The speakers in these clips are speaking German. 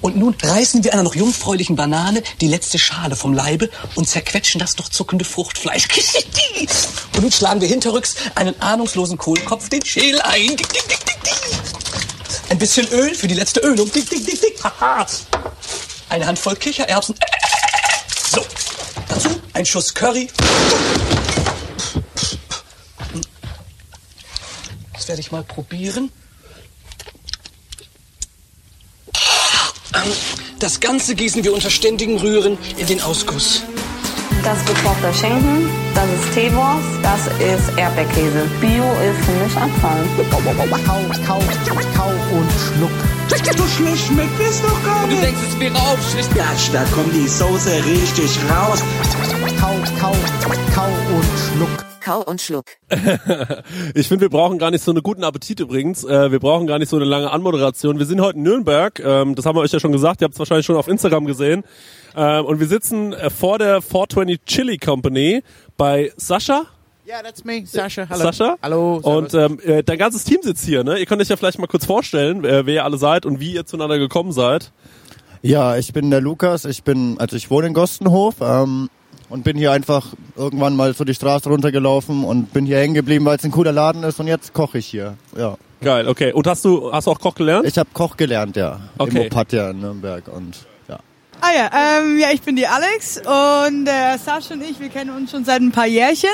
Und nun reißen wir einer noch jungfräulichen Banane die letzte Schale vom Leibe und zerquetschen das noch zuckende Fruchtfleisch. Und nun schlagen wir hinterrücks einen ahnungslosen Kohlkopf den Schäl ein. Ein bisschen Öl für die letzte Ölung. Eine Handvoll Kichererbsen. So, dazu ein Schuss Curry. Das werde ich mal probieren. Das Ganze gießen wir unter ständigem Rühren in den Ausguss. Das ist gekochter Schinken, das ist Teewurst, das ist Erdbeerkäse. Bio ist für mich Abfall. Kau, kau, kau und schluck. So schlecht schmeckt es doch gar nicht. Du denkst, es wäre aufschlicht. Ja, da kommt die Soße richtig raus. Kau, kau, kau und schluck. Kau und Schluck. ich finde, wir brauchen gar nicht so einen guten Appetit übrigens. Äh, wir brauchen gar nicht so eine lange Anmoderation. Wir sind heute in Nürnberg. Ähm, das haben wir euch ja schon gesagt. Ihr habt es wahrscheinlich schon auf Instagram gesehen. Ähm, und wir sitzen äh, vor der 420 Chili Company bei Sascha. Ja, yeah, that's me, Sascha. Hallo. Sascha. Hallo. Und ähm, äh, dein ganzes Team sitzt hier. Ne? Ihr könnt euch ja vielleicht mal kurz vorstellen, äh, wer ihr alle seid und wie ihr zueinander gekommen seid. Ja, ich bin der Lukas. Ich bin, also ich wohne in Gostenhof. Ähm, und bin hier einfach irgendwann mal so die Straße runtergelaufen und bin hier hängen geblieben, weil es ein cooler Laden ist und jetzt koche ich hier. Ja. Geil, okay. Und hast du hast du auch Koch gelernt? Ich habe Koch gelernt, ja. Okay. Im Opatia in Nürnberg und. Ah ja, ähm, ja, ich bin die Alex und der Sascha und ich, wir kennen uns schon seit ein paar Jährchen.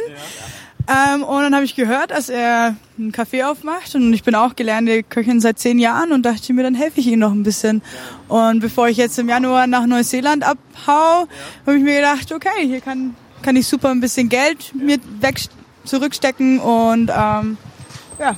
Ähm, und dann habe ich gehört, dass er einen Café aufmacht und ich bin auch gelernte Köchin seit zehn Jahren und dachte mir, dann helfe ich ihm noch ein bisschen. Und bevor ich jetzt im Januar nach Neuseeland abhau, habe ich mir gedacht, okay, hier kann, kann ich super ein bisschen Geld mir weg zurückstecken und ähm, ja,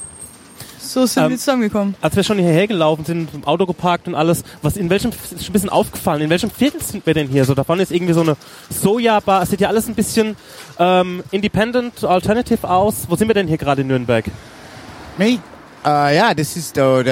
so sind Ähm, wir zusammengekommen. Als wir schon hierher gelaufen sind, im Auto geparkt und alles, was in welchem, ist schon ein bisschen aufgefallen, in welchem Viertel sind wir denn hier? So, davon ist irgendwie so eine Soja-Bar, es sieht ja alles ein bisschen ähm, independent, alternative aus. Wo sind wir denn hier gerade in Nürnberg? Me? Uh, ja, das ist uh,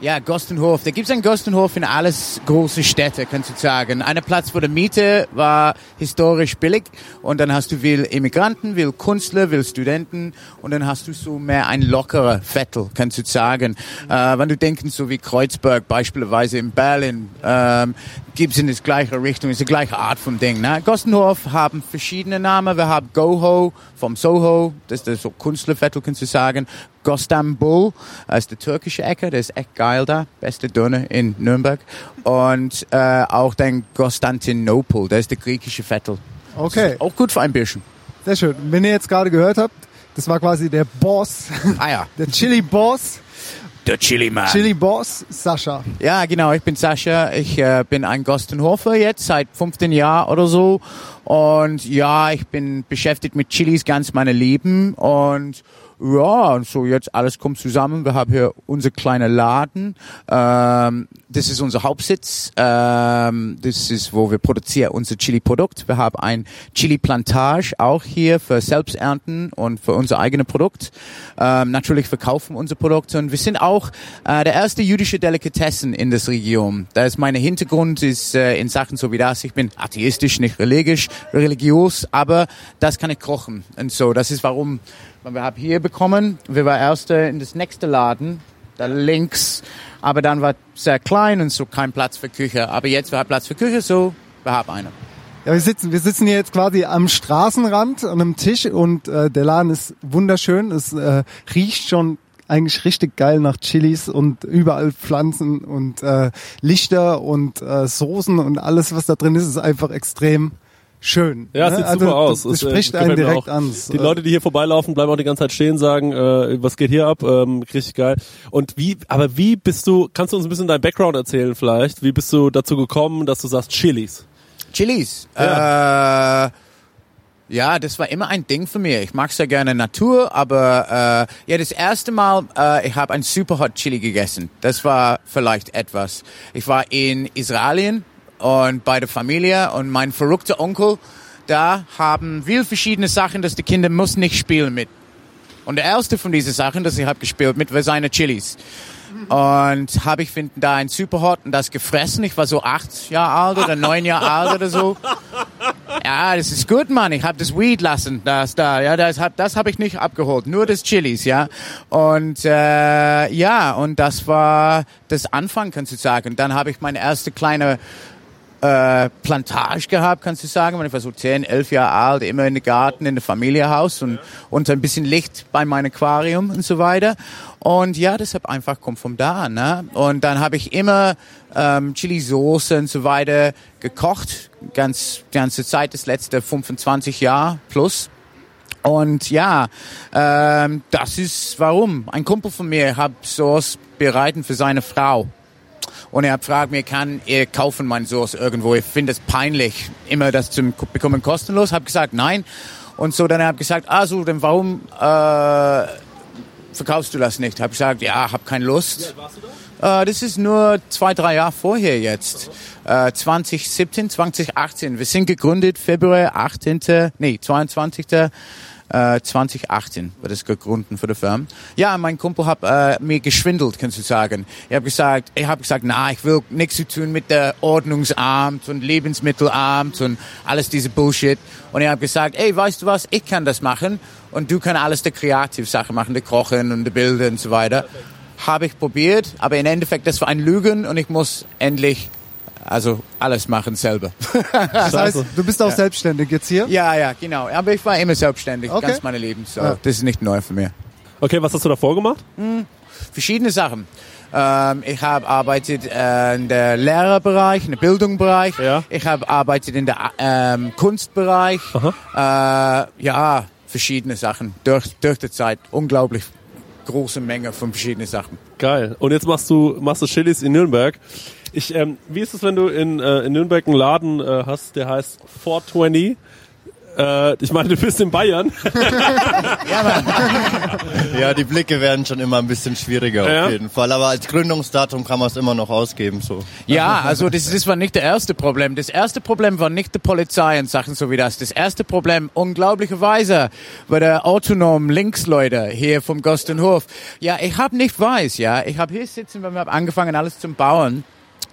ja, Gostenhof. Da gibt's einen Gostenhof in alles große Städte, kannst du sagen. Einer Platz, wo die Miete war historisch billig und dann hast du will Immigranten, will Künstler, will Studenten und dann hast du so mehr ein lockerer Viertel, kannst du sagen. Äh, wenn du denkst, so wie Kreuzberg beispielsweise in Berlin, ähm, gibt's in das gleiche Richtung, ist die gleiche Art von Ding. Ne? Gostenhof haben verschiedene Namen. Wir haben Goho vom Soho, das ist so Künstlerviertel, kannst du sagen. Gostambul, das ist der türkische Ecke, der ist echt geil da, beste Döner in Nürnberg. Und äh, auch dann Konstantinopel, das ist der griechische Viertel. Okay. Auch gut für ein bisschen. Sehr schön. Wenn ihr jetzt gerade gehört habt, das war quasi der Boss, Ah ja, der Chili Boss, der Chili Man. Chili Boss, Sascha. Ja, genau. Ich bin Sascha. Ich äh, bin ein Gostenhofer jetzt seit 15 Jahren oder so. Und ja, ich bin beschäftigt mit Chilis ganz mein Leben. Und ja, und so jetzt alles kommt zusammen. Wir haben hier unser kleiner Laden. Ähm, das ist unser Hauptsitz. Ähm, das ist, wo wir produzieren unser Chili-Produkt. Wir haben ein Chili-Plantage auch hier für Selbsternten und für unser eigenes Produkt. Ähm, natürlich verkaufen unser Produkt und wir sind auch äh, der erste jüdische Delikatessen in der Region. Da ist mein Hintergrund ist äh, in Sachen so wie das. Ich bin atheistisch, nicht religiös, religiös, aber das kann ich kochen und so. Das ist warum wir haben hier bekommen. Wir waren erste in das nächste Laden, da links, aber dann war sehr klein und so kein Platz für Küche. Aber jetzt wir haben Platz für Küche, so wir haben eine. Ja, wir sitzen, wir sitzen hier jetzt quasi am Straßenrand an einem Tisch und äh, der Laden ist wunderschön. Es äh, riecht schon eigentlich richtig geil nach Chilis und überall Pflanzen und äh, Lichter und äh, Soßen und alles, was da drin ist, ist einfach extrem schön. Ja, es ne? sieht also, super aus. Das, Es, das äh, spricht einen mir direkt an. Die Leute, die hier vorbeilaufen, bleiben auch die ganze Zeit stehen, sagen, äh, was geht hier ab? Ähm, richtig geil. Und wie, aber wie bist du, kannst du uns ein bisschen dein Background erzählen vielleicht? Wie bist du dazu gekommen, dass du sagst Chilis? Chilis. Äh, Ja, das war immer ein Ding für mich. Ich mag sehr gerne Natur, aber äh, ja, das erste Mal, äh, ich habe ein Super Hot Chili gegessen. Das war vielleicht etwas. Ich war in Israelien und bei der Familie und mein verrückter Onkel, da haben viele verschiedene Sachen, dass die Kinder muss nicht spielen mit. Und der erste von diesen Sachen, das ich habe gespielt mit, war seine Chilis. Und habe ich finden da ein Superhot und das gefressen. Ich war so acht Jahre alt oder neun Jahre alt oder so. Ja, das ist gut, Mann. Ich habe das Weed lassen, das da. Ja, das hab, das habe ich nicht abgeholt. Nur das Chilis, ja. Und äh, ja, und das war das Anfang, kannst du sagen. Dann habe ich meine erste kleine äh, Plantage gehabt, kannst du sagen. Ich war so 10, 11 Jahre alt, immer in den Garten, in der Familienhaus und, und ein bisschen Licht bei meinem Aquarium und so weiter. Und ja, deshalb einfach kommt von da. Ne? Und dann habe ich immer ähm, Chili-Soße und so weiter gekocht, ganz ganze Zeit, das letzte 25 Jahre plus. Und ja, ähm, das ist warum. Ein Kumpel von mir hat Sauce bereiten für seine Frau. Und er fragt mir, kann er kaufen meine Sauce irgendwo? Ich finde es peinlich, immer das zu bekommen kostenlos. Hab gesagt, nein. Und so dann habe ich gesagt, also, dann warum äh, verkaufst du das nicht? Hab gesagt, ja, hab keine Lust. Äh, das ist nur zwei, drei Jahre vorher jetzt. Äh, 2017, 2018. Wir sind gegründet Februar 18. Nee, 22. Äh, 2018 war das gegründet für die Firma. Ja, mein Kumpel hat äh, mir geschwindelt, kannst du sagen. Ich habe gesagt, ich habe gesagt, na, ich will nichts zu tun mit der Ordnungsamt und Lebensmittelamt und alles diese Bullshit. Und ich habe gesagt, ey, weißt du was, ich kann das machen und du kannst alles der Kreativsache machen, der Kochen und die Bilder und so weiter. Habe ich probiert, aber im Endeffekt, das war ein Lügen und ich muss endlich also alles machen selber. Das heißt, du bist auch Ja. selbstständig jetzt hier? Ja, ja, genau. Aber ich war immer selbstständig, Okay. ganz mein Leben. So, Ja. das ist nicht neu für mich. Okay, was hast du davor gemacht? Hm, verschiedene Sachen. Ähm, ich habe arbeitet äh, in der Lehrerbereich, in der Bildungsbereich. Ich habe arbeitet in der ähm, Kunstbereich. Äh, ja, verschiedene Sachen durch durch die Zeit. Unglaublich große Menge von verschiedenen Sachen. Geil. Und jetzt machst du machst du Chilis in Nürnberg. Ich, ähm, wie ist es, wenn du in, äh, in Nürnberg einen Laden äh, hast, der heißt 420? Äh, ich meine, du bist in Bayern. Ja, die Blicke werden schon immer ein bisschen schwieriger Ja? auf jeden Fall. Aber als Gründungsdatum kann man es immer noch ausgeben. So. Ja, also das, das war nicht das erste Problem. Das erste Problem war nicht die Polizei und Sachen so wie das. Das erste Problem, unglaublicherweise, war der autonomen Linksleute hier vom Gostenhof. Ja, ich habe nicht weiß, ja. Ich habe hier sitzen, wenn wir haben angefangen, alles zu bauen.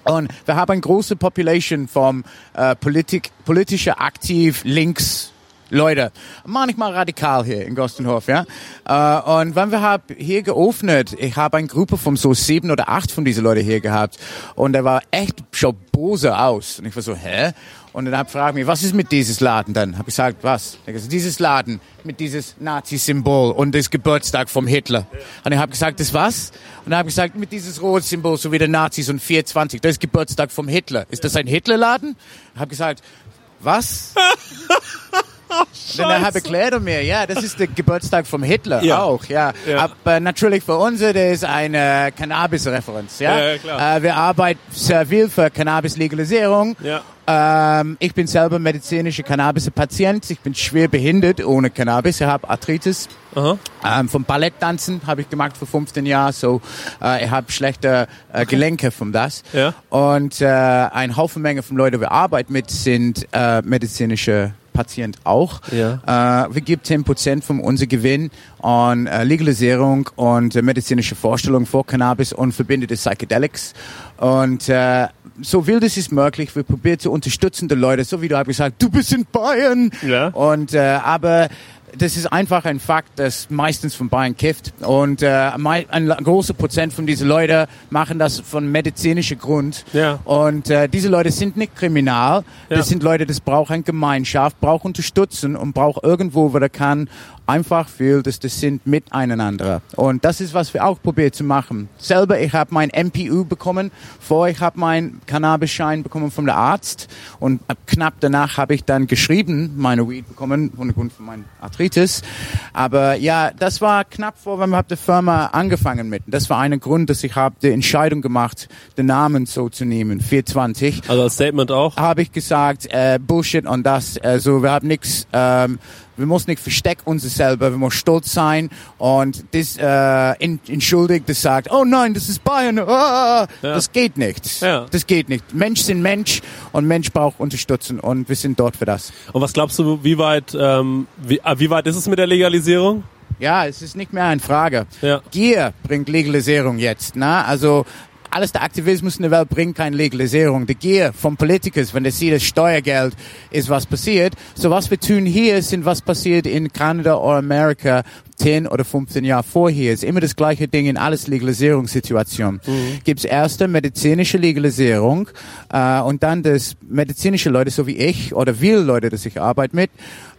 Und wir haben eine große Population vom äh, Politik, politische aktiv links Leute, manchmal radikal hier in Gostenhof, ja. Äh, und wenn wir haben hier geöffnet, ich habe eine Gruppe von so sieben oder acht von diesen Leuten hier gehabt und der war echt schon böse aus. Und ich war so, hä? Und dann hab gefragt mich, was ist mit dieses Laden dann? Hab ich gesagt, was? Er gesagt, dieses Laden mit dieses Nazi-Symbol und das Geburtstag vom Hitler. Und ich habe gesagt, das was? Und dann habe ich gesagt, mit dieses rote Symbol, so wie der Nazis und 420, das Geburtstag vom Hitler. Ist das ein Hitlerladen? Ich habe gesagt, was? Und dann habe erklärt er mir, ja, das ist der Geburtstag vom Hitler Ja. auch, ja. Ja. Aber natürlich für uns, das ist eine Cannabis-Referenz, ja. Ja, ja, klar. Äh, wir arbeiten sehr viel für Cannabis-Legalisierung. Ja. Ähm, ich bin selber medizinischer Cannabis-Patient. Ich bin schwer behindert ohne Cannabis. Ich habe Arthritis. Ähm, vom Balletttanzen habe ich gemacht vor 15 Jahren. So, äh, ich habe schlechte äh, Gelenke von das. Ja. Und äh, ein Haufen Menge von Leuten, die wir arbeiten mit, sind äh, medizinische Patient auch. Ja. Äh, wir geben 10% von unserem Gewinn an äh, Legalisierung und äh, medizinische Vorstellung vor Cannabis und verbindete Psychedelics. Und äh, so will das ist möglich. Wir probieren zu unterstützen die Leute, so wie du hast gesagt, du bist in Bayern. Ja. Und äh, aber das ist einfach ein Fakt, dass meistens von Bayern kifft. Und äh, ein großer Prozent von diesen Leuten machen das von medizinischem Grund. Ja. Und äh, diese Leute sind nicht kriminal. Ja. Das sind Leute, das brauchen eine Gemeinschaft, brauchen Unterstützung und braucht irgendwo, wo er kann einfach weil das, das sind miteinander. Und das ist, was wir auch probieren zu machen. Selber, ich habe mein MPU bekommen, vor ich habe meinen Cannabis-Schein bekommen vom Arzt und knapp danach habe ich dann geschrieben, meine Weed bekommen, von Grund von meiner Arthritis. Aber ja, das war knapp vor, wenn wir die Firma angefangen mit. Das war ein Grund, dass ich habe die Entscheidung gemacht, den Namen so zu nehmen, 420. Also das Statement auch? Habe ich gesagt, äh, Bullshit und das, also wir haben nichts, ähm, wir müssen nicht verstecken uns selber, wir müssen stolz sein und das äh, in, entschuldigt, das sagt, oh nein, das ist Bayern, ah, Ja. das geht nicht, Ja. das geht nicht. Mensch sind Mensch und Mensch braucht Unterstützung und wir sind dort für das. Und was glaubst du, wie weit, ähm, wie, ah, wie weit ist es mit der Legalisierung? Ja, es ist nicht mehr eine Frage. Ja. Gier bringt Legalisierung jetzt. Ne? Also alles der Aktivismus in der Welt bringt keine Legalisierung. Die Gier vom Politikers, wenn der sieht, das Steuergeld ist was passiert. So was wir tun hier, sind was passiert in Kanada oder Amerika 10 oder 15 Jahre vorher. Ist immer das gleiche Ding in alles Legalisierungssituationen. Gibt's erste medizinische Legalisierung äh, und dann das medizinische Leute, so wie ich oder viele Leute, dass ich arbeite mit.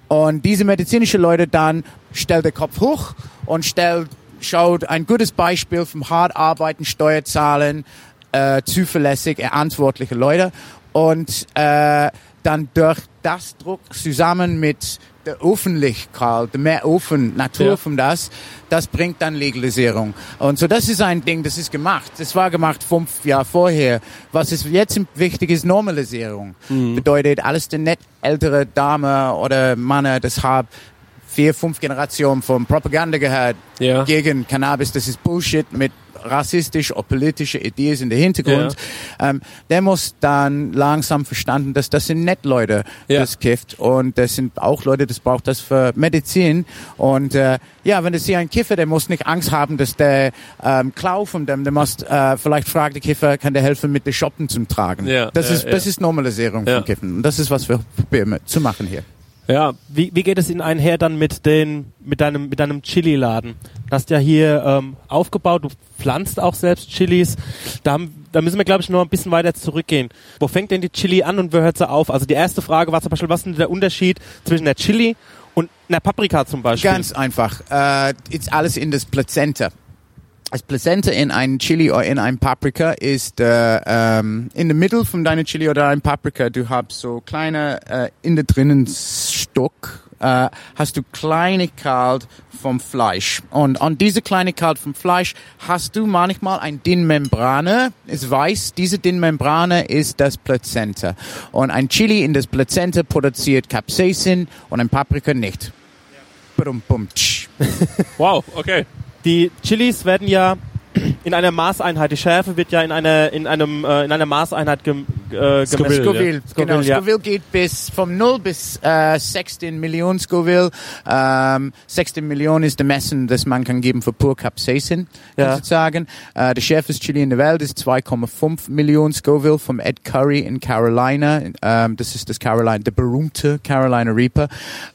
Und diese medizinische Leute dann stellt der Kopf hoch und stellt, schaut ein gutes Beispiel vom hart arbeiten, Steuerzahlen, äh, zuverlässig, verantwortliche Leute. Und äh, dann durch das Druck zusammen mit der Öffentlichkeit, der mehr offen Natur Ja. von das, das bringt dann Legalisierung. Und so das ist ein Ding, das ist gemacht. Das war gemacht fünf Jahre vorher. Was ist jetzt wichtig ist Normalisierung. Bedeutet, alles der nicht ältere Dame oder Mann, das hat vier, fünf Generationen von Propaganda gehört Ja. gegen Cannabis. Das ist Bullshit mit rassistisch oder politische Ideen in der Hintergrund. Ähm, der muss dann langsam verstanden, dass das sind nicht Leute, Ja. das kifft und das sind auch Leute, das braucht das für Medizin und äh, ja, wenn es hier ein Kiffer, der muss nicht Angst haben, dass der ähm, Klau von dem, der muss äh, vielleicht fragt der Kiffer, kann der helfen mit den Shoppen zum Tragen. Ja, das ja, ist ja. das ist Normalisierung Ja. von Kiffen und das ist was wir probieren zu machen hier. Ja, Wie, wie geht es Ihnen einher dann mit den mit deinem mit deinem Chili-Laden? Du hast ja hier ähm, aufgebaut, du pflanzt auch selbst Chilis. Da, haben, da müssen wir glaube ich noch ein bisschen weiter zurückgehen. Wo fängt denn die Chili an und wo hört sie auf? Also die erste Frage war zum Beispiel, was ist denn der Unterschied zwischen der Chili und einer Paprika zum Beispiel? Ganz einfach. Äh, ist alles in das Plazenta. Das Plazenta in einem Chili oder in einem Paprika ist äh, ähm, in der Mitte von deiner Chili oder einem Paprika. Du hast so kleine äh, in der drinnen Stock. Äh, hast du Kleinigkeit vom Fleisch. Und an diese Kleinigkeit vom Fleisch hast du manchmal ein Dinnmembrane, ist weiß. Diese Dinnmembrane ist das Plazenta. Und ein Chili in das Plazenta produziert Capsaicin und ein Paprika nicht. Bum, bum, tsch. wow, okay. Die Chilis werden ja in einer Maßeinheit, die Schärfe wird ja in einer in einem äh, in einer Maßeinheit gem, äh, gemessen. Scoville, Scoville, genau. ja. Scoville geht bis vom 0 bis äh, 16 Millionen Scoville. Ähm, 16 Millionen ist der Messen, das man kann geben für pur Capsaicin, Ja. kannst du sagen. Äh, der schärfste Chili in der Welt ist 2,5 Millionen Scoville vom Ed Curry in Carolina. Ähm, das ist das Carolina, der berühmte Carolina Reaper.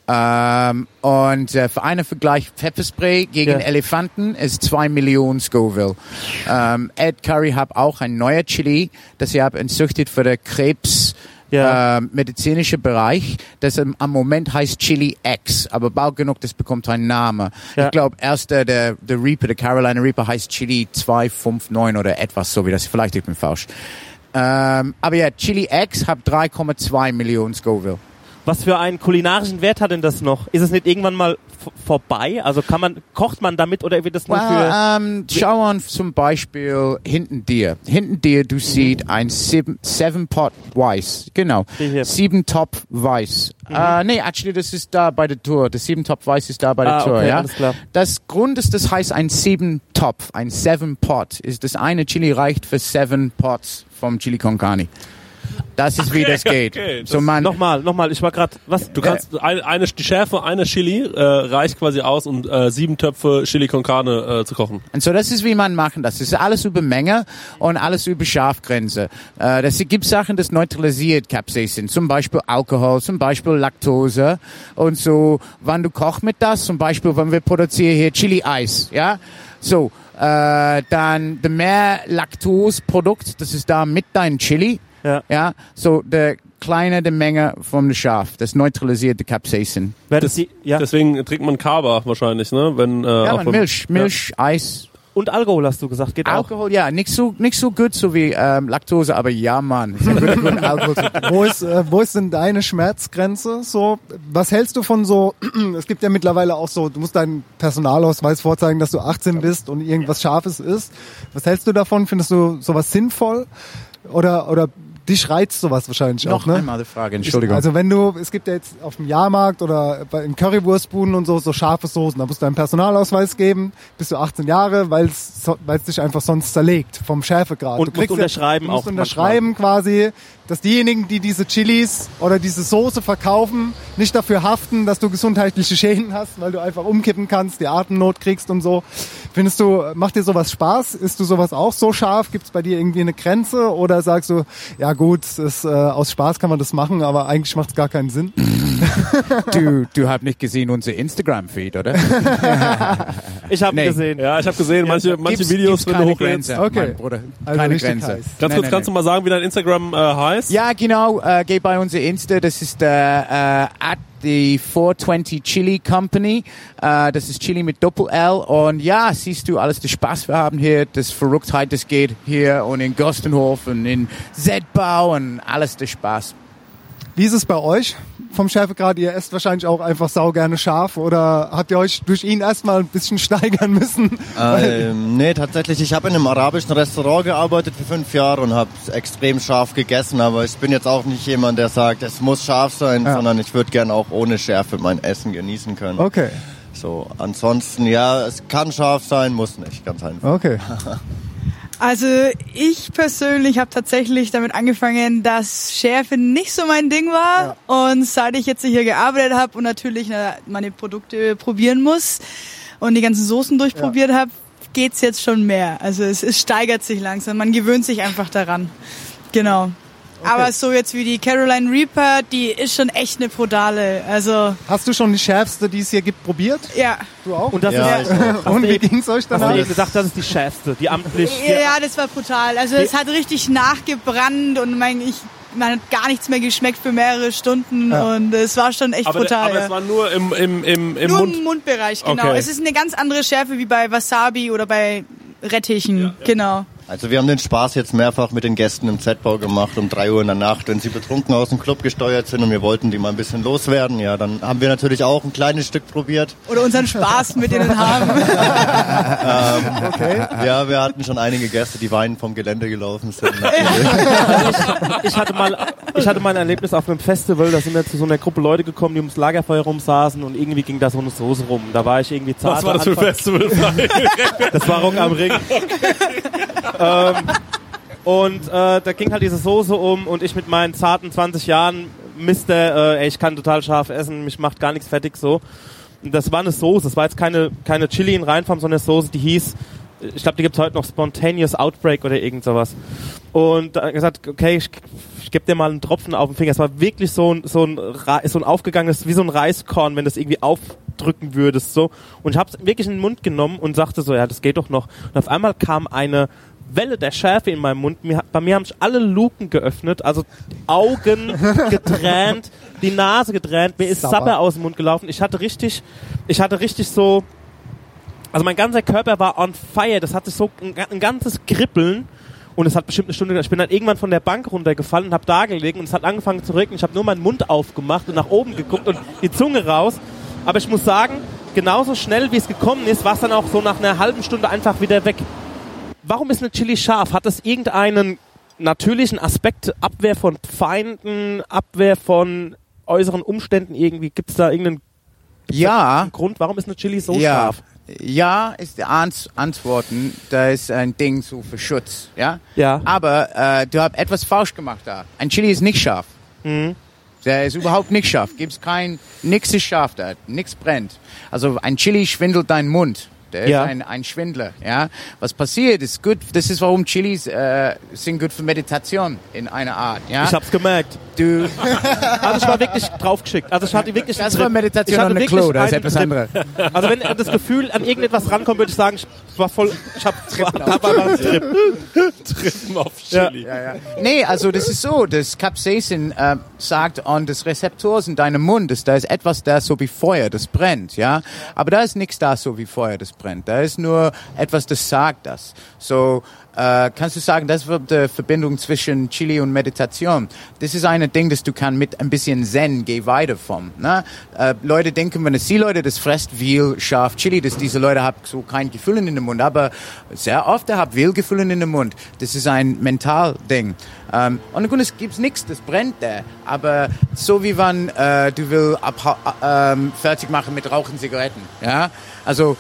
Ähm, und äh, für einen Vergleich Pfefferspray gegen Ja. Elefanten ist 2 Millionen Scoville. Ähm, Ed Curry hat auch ein neuer Chili, das er entzüchtet für den Krebs Ja. äh, medizinische Bereich. Das am, am Moment heißt Chili X, aber bald genug, das bekommt einen Namen. Ja. Ich glaube, erst der, der, der Reaper, der Carolina Reaper heißt Chili 259 oder etwas so wie das. Vielleicht ich bin falsch. Ähm, aber ja, Chili X hat 3,2 Millionen Scoville. Was für einen kulinarischen Wert hat denn das noch? Ist es nicht irgendwann mal vorbei? Also kann man kocht man damit oder wird das nur für Well, ähm, schau an zum Beispiel hinten dir. Hinten dir, du siehst ein sieben, seven Pot Weiß. Genau. Sieben Topf Weiß. Äh, nee, actually, das ist da bei der Tour. Das sieben Topf Weiß ist da bei der Ah, Tour, okay, ja. alles klar. Das Grund ist, das heißt ein sieben Topf, ein seven Pot. Ist das eine Chili reicht für seven Pots vom Chili con Carne. Das ist wie Okay, das geht. okay, das so man, nochmal, nochmal, ich war gerade was Du kannst eine, eine die Schärfe einer Chili äh, reicht quasi aus, um äh, sieben Töpfe Chili con Carne äh, zu kochen. Und so, das ist, wie man machen das. Das ist alles über Menge und alles über Scharfgrenze. Äh, das gibt Sachen, das neutralisiert Capsaicin. Zum Beispiel Alkohol, zum Beispiel Laktose. Und so, wann du kochst mit das, zum Beispiel, wenn wir produzieren hier Chili-Eis, ja? So, äh, dann, der mehr Laktose-Produkt, das ist da mit deinem Chili, Ja. ja, so der kleiner die Menge vom Schaf. Das neutralisiert die Capsaicin. Das ja. Deswegen trinkt man Kaba wahrscheinlich, ne? Wenn, äh, Ja, man, Milch, Milch, Eis. Und Alkohol hast du gesagt, geht auch. Alkohol, ja, nicht so, nicht so gut so wie ähm, Laktose, aber ja, Mann. Ja Alkohol wo ist, äh, wo ist denn deine Schmerzgrenze? So, was hältst du von so? Es gibt ja mittlerweile auch so, du musst deinen Personalausweis vorzeigen, dass du 18 bist und irgendwas Scharfes isst. Was hältst du davon? Findest du sowas sinnvoll? Oder oder dich reizt sowas wahrscheinlich Noch auch, ne? einmal die Frage, Entschuldigung. Also wenn du, es gibt ja jetzt auf dem Jahrmarkt oder bei, in Currywurstbuden und so, so scharfe Soßen, da musst du einen Personalausweis geben, bist du 18 Jahre, weil es dich einfach sonst zerlegt vom Schärfegrad. Und du musst unterschreiben du musst auch unterschreiben quasi, dass diejenigen, die diese Chilis oder diese Soße verkaufen, nicht dafür haften, dass du gesundheitliche Schäden hast, weil du einfach umkippen kannst, die Atemnot kriegst und so. Findest du, macht dir sowas Spaß? Ist du sowas auch so scharf? Gibt es bei dir irgendwie eine Grenze? Oder sagst du, ja gut, ist, äh, aus Spaß kann man das machen, aber eigentlich macht es gar keinen Sinn? du, du hast nicht gesehen unser Instagram-Feed, oder? Ich habe Nee. gesehen. Ja, ich habe gesehen, manche, manche Gibt's- Videos, gibt's wenn du hochlädst. Grenze, Okay. mein Bruder. Also keine Grenze. heiß. Ganz Nein, kurz, nein, kannst du nein. mal sagen, wie dein Instagram äh, heißt? Ja, genau. Äh, geh bei unser Insta. Das ist der äh, the 420 Chili Company. Äh, das ist Chili mit Doppel L. Und ja, siehst du alles, der Spaß wir haben hier, das Verrücktheit, das geht hier und in Gostenhof und in Zedbau und alles der Spaß. Wie ist es bei euch vom Schärfegrad? Ihr esst wahrscheinlich auch einfach sau gerne scharf oder habt ihr euch durch ihn erstmal ein bisschen steigern müssen? Ähm, nee, tatsächlich. Ich habe in einem arabischen Restaurant gearbeitet für fünf Jahre und habe extrem scharf gegessen. Aber ich bin jetzt auch nicht jemand, der sagt, es muss scharf sein, Ja. sondern ich würde gern auch ohne Schärfe mein Essen genießen können. Okay, So, ansonsten, ja, es kann scharf sein, muss nicht, ganz einfach. okay. Also ich persönlich habe tatsächlich damit angefangen, dass Schärfe nicht so mein Ding war. Und seit ich jetzt hier gearbeitet habe und natürlich na, meine Produkte probieren muss und die ganzen Soßen durchprobiert habe, geht's jetzt schon mehr. Also es, es steigert sich langsam. Man gewöhnt sich einfach daran. Genau. Aber so jetzt wie die Caroline Reaper, die ist schon echt eine Brutale. Also Hast du schon die schärfste, die es hier gibt, probiert? ja. Du auch? Und das Ja, ist, ich hast Und du wie eben- ging's euch Hast du danach? eben gesagt, das ist die schärfste, die amtlich. die- Ja, das war brutal. Also es hat richtig nachgebrannt und mein, ich, man hat gar nichts mehr geschmeckt für mehrere Stunden und es war schon echt aber, brutal. aber ja. es war nur im, im, im, im Nur Mund. im Mundbereich, genau. Okay. Es ist eine ganz andere Schärfe wie bei Wasabi oder bei Rettichen, genau. Also wir haben den Spaß jetzt mehrfach mit den Gästen im Z-Bau gemacht um drei Uhr in der Nacht, wenn sie betrunken aus dem Club gesteuert sind und wir wollten die mal ein bisschen loswerden. Ja, dann haben wir natürlich auch ein kleines Stück probiert. Oder unseren Spaß mit denen haben. Okay. Ja, wir hatten schon einige Gäste, die weinend vom Gelände gelaufen sind. Ich hatte mal, ich hatte mal ein Erlebnis auf einem Festival, da sind wir zu so einer Gruppe Leute gekommen, die ums Lagerfeuer rumsaßen und irgendwie ging da so eine Soße rum. Da war ich irgendwie zart. Was war das für ein Festival? Das war Rock am Ring. Ähm, und äh, da ging halt diese Soße um und ich mit meinen zarten 20 Jahren, Mister, äh, ey, ich kann total scharf essen, mich macht gar nichts fertig so. Und das war eine Soße, das war jetzt keine, keine Chili in Reinform, sondern eine Soße, die hieß, ich glaube, die gibt's heute noch Spontaneous Outbreak oder irgend sowas. Und da er gesagt, okay, ich, ich gebe dir mal einen Tropfen auf den Finger. Es war wirklich so ein, so ein, so ein aufgegangenes, wie so ein Reiskorn, wenn du es irgendwie aufdrücken würdest. so. Und ich habe es wirklich in den Mund genommen und sagte so, ja, das geht doch noch. Und auf einmal kam eine Welle der Schärfe in meinem Mund. Mir, bei mir haben sich alle Luken geöffnet, also Augen getränt, die Nase getränt, mir ist Sabber. Sabber aus dem Mund gelaufen. Ich hatte richtig, ich hatte richtig so, also mein ganzer Körper war on fire. Das hatte so ein, ein ganzes Kribbeln. Und es hat bestimmt eine Stunde gedauert. Ich bin dann irgendwann von der Bank runtergefallen und habe da gelegen und es hat angefangen zu regnen. Ich habe nur meinen Mund aufgemacht und nach oben geguckt und die Zunge raus. Aber ich muss sagen, genauso schnell wie es gekommen ist, war es dann auch so nach einer halben Stunde einfach wieder weg. Warum ist eine Chili scharf? Hat das irgendeinen natürlichen Aspekt? Abwehr von Feinden, Abwehr von äußeren Umständen irgendwie? Gibt es da irgendeinen Ja, Grund? Warum ist eine Chili so ja. scharf? Ja, ist die Antworten. Da ist ein Ding so für Schutz, ja. Ja. Aber äh, du hast etwas falsch gemacht da. Ein Chili ist nicht scharf. Mhm. Der ist überhaupt nicht scharf. Gibt's kein, nix ist scharf da, nix brennt. Also ein Chili schwindelt deinen Mund. Der Ja. ist ein, ein Schwindler, ja. Was passiert ist gut, das ist warum Chilis äh, sind gut für Meditation in einer Art, ja. Ich hab's gemerkt. Du, Also ich war wirklich draufgeschickt. Also ich hatte wirklich das einen war Trip. Meditation Ich hatte on Klo, das ist etwas Trip. anderes. Also wenn das Gefühl an irgendetwas rankommt, würde ich sagen, war voll, ich hab Trippen da war ein Trip. Trippen auf Chili. Ja, ja. Nee, also das ist so, das Capsaicin äh, sagt an das Rezeptor in deinem Mund, dass da ist etwas da so wie Feuer, das brennt, ja. Aber da ist nichts da so wie Feuer, das brennt. Da ist nur etwas, das sagt das. So, äh, kannst du sagen, das wird die Verbindung zwischen Chili und Meditation. Das ist ein Ding, das du kann mit ein bisschen Zen geh weiter vom. Ne? Äh, Leute denken, wenn es die Leute das fresst, viel scharf Chili, dass diese Leute haben so kein Gefühl in den Mund, aber sehr oft haben viel Gefühl in den Mund. Das ist ein Mental-Ding. Ähm, und gut, es gibt nichts, das brennt da. Aber so wie wenn äh, du will abha- ähm, fertig machen mit Rauchen Zigaretten, ja, also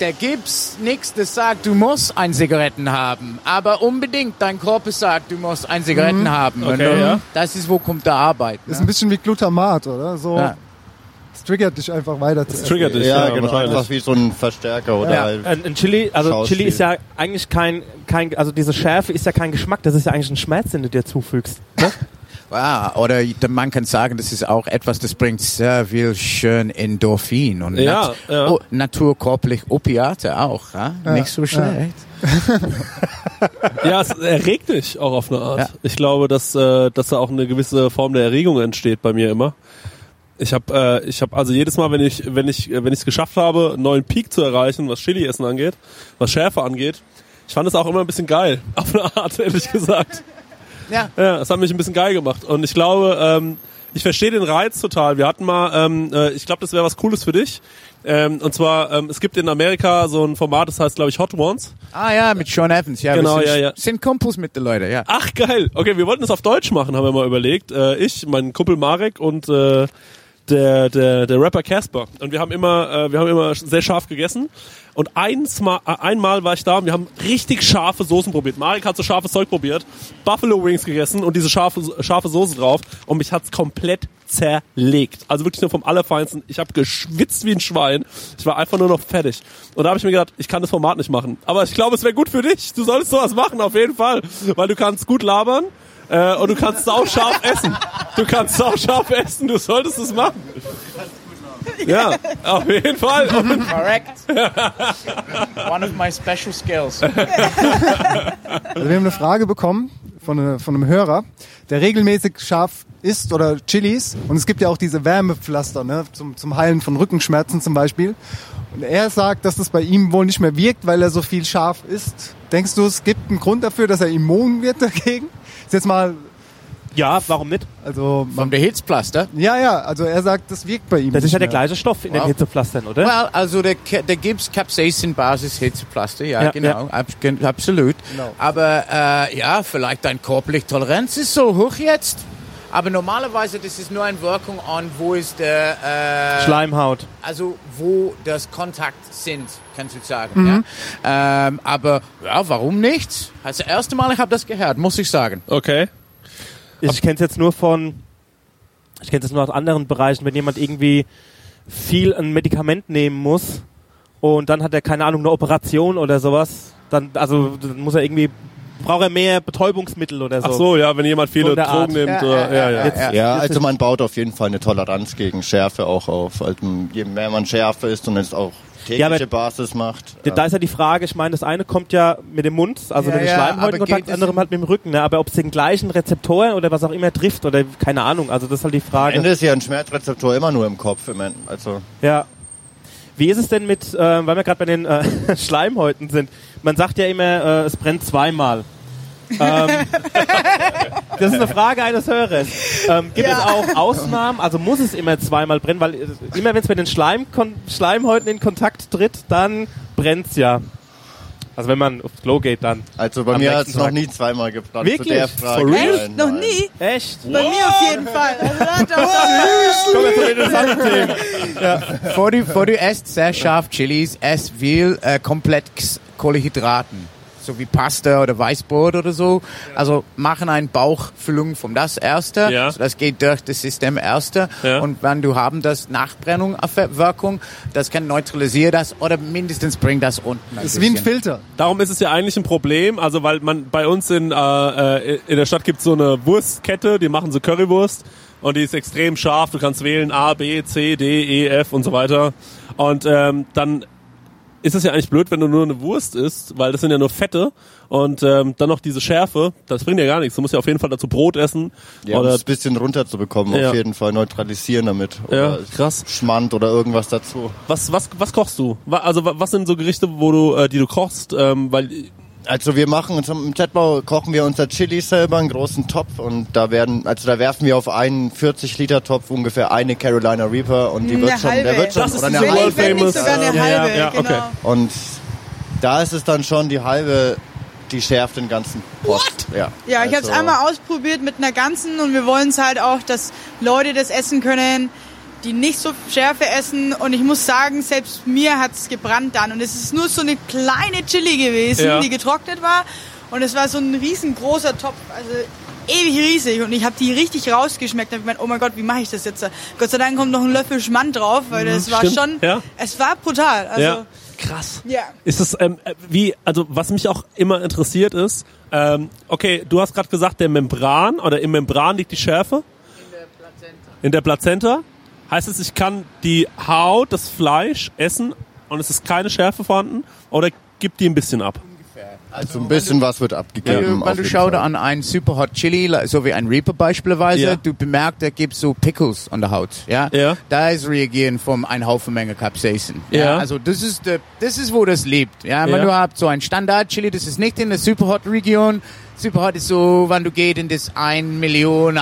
da gibt's nichts, das sagt, du musst ein Zigaretten haben. Aber unbedingt, dein Körper sagt, du musst ein Zigaretten Mhm. haben. Okay, Und, ja. Das ist, wo kommt der Arbeit. Ist ein bisschen wie Glutamat, oder? So. Ja. Es triggert dich einfach weiter zu triggert dich, Ja, ja, genau. Einfach wie so ein Verstärker oder Ja, halt ein, ein Chili, also. Chili ist ja eigentlich kein, kein, also diese Schärfe ist ja kein Geschmack, das ist ja eigentlich ein Schmerz, den du dir zufügst. Ne? Ja, oder man kann sagen, das ist auch etwas, das bringt sehr viel schön Endorphin und Ja, nat ja. Oh, naturkörperlich Opiate auch. Ja? Ja, Nicht so schlecht. Ja, es erregt dich auch auf eine Art. Ja. Ich glaube, dass, äh, dass da auch eine gewisse Form der Erregung entsteht bei mir immer. Ich habe, äh, ich habe also jedes Mal, wenn ich, wenn ich, wenn ich es geschafft habe, einen neuen Peak zu erreichen, was Chili-Essen angeht, was Schärfe angeht, ich fand es auch immer ein bisschen geil, auf eine Art, ehrlich gesagt. Ja. Ja, das hat mich ein bisschen geil gemacht. Und ich glaube, ähm, ich verstehe den Reiz total. Wir hatten mal, ähm, äh, ich glaube, das wäre was Cooles für dich. Ähm, und zwar, ähm, es gibt in Amerika so ein Format, das heißt, glaube ich, Hot Ones. Ah ja, mit Sean Evans. Ja, Genau, sind, ja, ja. sind Kumpels mit den Leuten, ja. Ach geil. Okay, wir wollten es auf Deutsch machen, haben wir mal überlegt. Äh, ich, mein Kumpel Marek und äh, der der der Rapper Casper. Und wir haben immer äh, wir haben immer sehr scharf gegessen. Und eins mal, äh, einmal war ich da und wir haben richtig scharfe Soßen probiert. Marek hat so scharfes Zeug probiert, Buffalo Wings gegessen und diese scharfe scharfe Soße drauf und mich hat's komplett zerlegt. Also wirklich nur vom Allerfeinsten. Ich habe geschwitzt wie ein Schwein. Ich war einfach nur noch fertig. Und da habe ich mir gedacht, ich kann das Format nicht machen. Aber ich glaube, es wäre gut für dich. Du solltest sowas machen, auf jeden Fall. Weil du kannst gut labern äh, und du kannst sauscharf essen. Du kannst sauscharf essen, du solltest es machen. Ja, auf jeden Fall. Und Correct. One of my special skills. Also wir haben eine Frage bekommen von, äh, von einem Hörer, der regelmäßig scharf isst oder Chilis. Und es gibt ja auch diese Wärmepflaster ne, zum, zum Heilen von Rückenschmerzen zum Beispiel. Und er sagt, dass das bei ihm wohl nicht mehr wirkt, weil er so viel scharf isst. Denkst du, es gibt einen Grund dafür, dass er immun wird dagegen? Ist jetzt mal, Ja, warum nicht? also Von der Hitzpflaster? ja, ja, also er sagt, das wirkt bei ihm. Das ist ja der gleiche Stoff in den Wow. Hitzepflastern, oder? Well, also der, Ca- der gibt's Capsaicin-Basis Hitzepflaster, ja, Ja, genau, gen- absolut. Genau. Aber äh, ja, vielleicht dein körperliche Toleranz ist so hoch jetzt. Aber normalerweise, das ist nur eine Wirkung an, wo ist der... Äh, Schleimhaut. Also wo das Kontakt sind, kannst du sagen. Ja? Ähm, aber ja, warum nicht? Also das erste Mal, ich habe das gehört, muss ich sagen. okay. Ich kenne es jetzt nur von, ich kenne es nur aus anderen Bereichen, wenn jemand irgendwie viel ein Medikament nehmen muss und dann hat er keine Ahnung eine Operation oder sowas, dann also dann muss er irgendwie braucht er mehr Betäubungsmittel oder so. Ach so, ja, wenn jemand viele So Drogen Art. nimmt. Ja, oder, ja, ja. Jetzt- Ja, jetzt also man baut auf jeden Fall eine Toleranz gegen Schärfe auch auf. Also je mehr man schärfer ist und es auch tägliche aber- Basis macht. Da da ist ja die Frage, ich meine, das eine kommt ja mit dem Mund, also Ja, mit den ja, Schleimhäuten aber in Kontakt, geht das andere halt mit dem Rücken, ne? aber ob es den gleichen Rezeptoren oder was auch immer trifft oder keine Ahnung, also das ist halt die Am Frage. Ende ist ja ein Schmerzrezeptor immer nur im Kopf. Im End- Also Ja. Wie ist es denn mit, äh, weil wir gerade bei den äh, Schleimhäuten sind? Man sagt ja immer, äh, es brennt zweimal. ähm, das ist eine Frage eines Hörers. Ähm, gibt es auch Ausnahmen? Also muss es immer zweimal brennen? Weil äh, immer wenn es mit den Schleim Schleimhäuten in Kontakt tritt, dann brennt's ja. Also wenn man aufs Klo geht, dann. Also bei mir hat es noch nie zweimal gebrannt. Wirklich? Zu der Frage. For real? Echt? Noch nie? Echt? Bei mir auf jeden Fall. Also, Kommen wir zu interessanten Themen. Vor du, vor du esst sehr scharf Chilis, ess viel äh, komplex Kohlenhydraten. So wie Pasta oder Weißbrot oder so. Also machen eine Bauchfüllung vom das erste. Ja. So das geht durch das System erste. Ja. Und wenn du haben das Nachbrennung Wirkung, das kann neutralisieren das oder mindestens bringt das unten. Ein Das ist wie ein bisschen. Filter. Darum ist es ja eigentlich ein Problem, also weil man bei uns in, äh, äh, in der Stadt gibt so eine Wurstkette, die machen so Currywurst und die ist extrem scharf. Du kannst wählen A, B, C, D, E, F und so weiter. Und ähm, dann ist es ja eigentlich blöd, wenn du nur eine Wurst isst, weil das sind ja nur Fette und ähm, dann noch diese Schärfe, das bringt ja gar nichts. Du musst ja auf jeden Fall dazu Brot essen Ja, um oder es ein bisschen runterzubekommen, Ja. auf jeden Fall neutralisieren damit. Ja, Oder krass. Schmand oder irgendwas dazu. was was was kochst du? Also wa- was sind so Gerichte, wo du äh, die du kochst, ähm, weil Also wir machen uns im Chatbau kochen wir unser Chili selber, einen großen Topf und da werden, also da werfen wir auf einen 40 Liter Topf ungefähr eine Carolina Reaper und die Eine wird schon, der halbe. wird schon Das ist oder eine halbe. Famous. sogar eine Ja, ja, halbe, ja, genau. okay. Und da ist es dann schon die halbe, die schärft den ganzen Post. Ja, Ja, ich habe es Also- einmal ausprobiert mit einer ganzen und wir wollen es halt auch, dass Leute das essen können, die nicht so Schärfe essen. Und ich muss sagen, selbst mir hat's gebrannt dann. Und es ist nur so eine kleine Chili gewesen, Ja. die getrocknet war. Und es war so ein riesengroßer Topf, also ewig riesig. Und ich habe die richtig rausgeschmeckt. Ich gemeint, oh mein Gott, wie mache ich das jetzt? Gott sei Dank kommt noch ein Löffel Schmand drauf, weil das war stimmt, schon, ja. es war brutal. Also, ja, krass. ja. Ist es ähm, äh, wie also was mich auch immer interessiert ist, ähm, okay, du hast gerade gesagt, der Membran oder im Membran liegt die Schärfe? In der Plazenta. Heißt es, ich kann die Haut, das Fleisch essen und es ist keine Schärfe vorhanden oder gibt die ein bisschen ab? Also ein bisschen was wird abgegeben. du, wenn du jeden schaust an einen Super Hot Chili, so wie ein Reaper beispielsweise, Ja. du bemerkst, da gibt so Pickles an der Haut. Ja? Ja. Da ist reagieren vom ein Haufen Menge Capsaicin. Ja. Also das ist, der, das ist, wo das lebt. Ja? Wenn Ja. du habt so ein Standard Chili, das ist nicht in der Super Hot Region. Super Hot ist so, wenn du gehst in das 1 Million,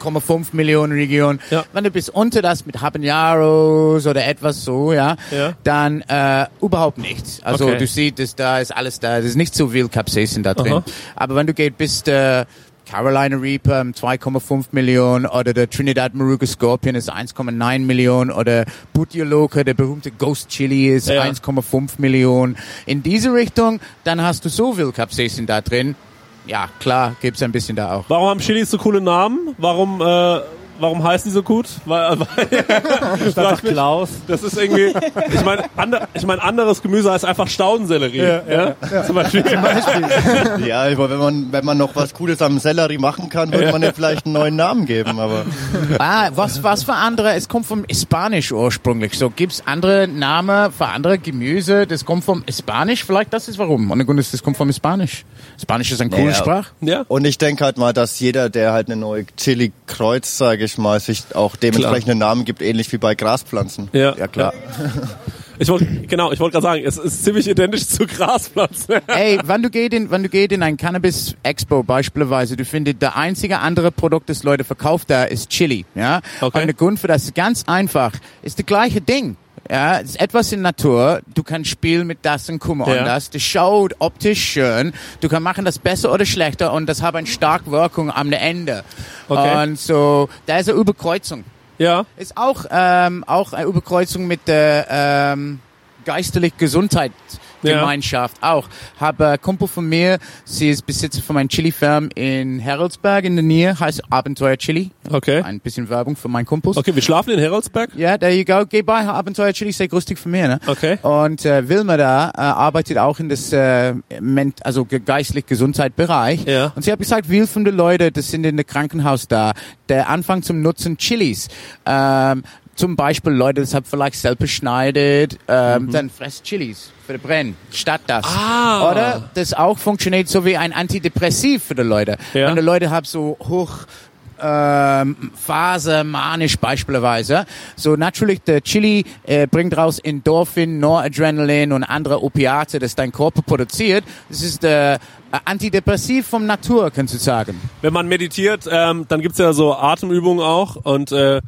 1,5 Millionen Region. Ja. Wenn du bis unter das mit Habaneros oder etwas so, ja, Ja. dann äh, überhaupt nichts. Also Okay. du siehst, dass da ist alles da, da ist nicht so viel Capsaicin da drin. Aha. Aber wenn du gehst bis der Carolina Reaper um 2,5 Millionen oder der Trinidad Maruga Scorpion ist 1,9 Millionen oder Butterloca, der berühmte Ghost Chili ist Ja. 1,5 Millionen. In diese Richtung, dann hast du so viel Capsaicin da drin. Ja, klar, gibt's ein bisschen da auch. Warum haben Chilis so coole Namen? Warum äh, warum heißen die so gut? Weil, weil Einfach Klaus. Das ist irgendwie, ich meine, ander, ich mein, anderes Gemüse heißt einfach Staudensellerie. Ja, Zum Beispiel. Ja, aber wenn man, wenn man noch was Cooles am Sellerie machen kann, würde man ja vielleicht einen neuen Namen geben, aber. Ah, was, was für andere? Es kommt vom Spanisch ursprünglich. So gibt's andere Namen für andere Gemüse. Das kommt vom Spanisch. Vielleicht das ist warum. Und Grunde das kommt vom Spanisch. Spanisch ist eine coole Ja. Sprache. Ja. Und ich denke halt mal, dass jeder, der halt eine neue Chili kreuzt, sage ich mal, sich auch dementsprechend einen Namen gibt, ähnlich wie bei Graspflanzen. Ja. Ja klar. Ich wollte, genau, ich wollte gerade sagen, es ist ziemlich identisch zu Graspflanzen. Ey, wenn du gehst in, wenn du gehst in ein Cannabis Expo beispielsweise, du findest der einzige andere Produkt, das Leute verkauft da, ist Chili, ja. Okay. Und der Grund für das ist ganz einfach, ist das gleiche Ding. Ja, es ist etwas in Natur. Du kannst spielen mit das und gucken Ja. und das. Das schaut optisch schön. Du kannst machen das besser oder schlechter und das hat eine starke Wirkung am Ende. Okay. Und so, da ist eine Überkreuzung. Ja. Ist auch, ähm, auch eine Überkreuzung mit der ähm, geistlichen Gesundheitsgemeinschaft auch. Habe äh, Kumpel von mir, sie ist Besitzer von meiner Chili-Farm in Heroldsberg in der Nähe, heißt Abenteuer Chili. Okay. Ein bisschen Werbung für meinen Kumpels. Okay, wir schlafen in Heroldsberg. Ja, there you go. Geh bei Abenteuer Chili, sehr grüßig von mir. Ne? Okay. Und äh, Wilma da äh, arbeitet auch in das äh, ment also ge geistlich Gesundheitsbereich. Ja. Und sie hat gesagt, viele von den Leuten, das sind in der Krankenhaus da, der Anfang zum Nutzen Chilis. Ähm, zum Beispiel Leute, das haben vielleicht selber schneidet, ähm, Mhm. dann fresst Chilis für den Brennen, statt das. Ah. Oder das auch funktioniert so wie ein Antidepressiv für die Leute. Ja. Wenn die Leute haben so hoch ähm, Phase, manisch beispielsweise. So natürlich der Chili äh, bringt raus Endorphin, Noradrenalin und andere Opiate, das dein Körper produziert. Das ist der äh, Antidepressiv vom Natur, kannst du sagen. Wenn man meditiert, ähm, dann gibt's ja so Atemübungen auch und äh,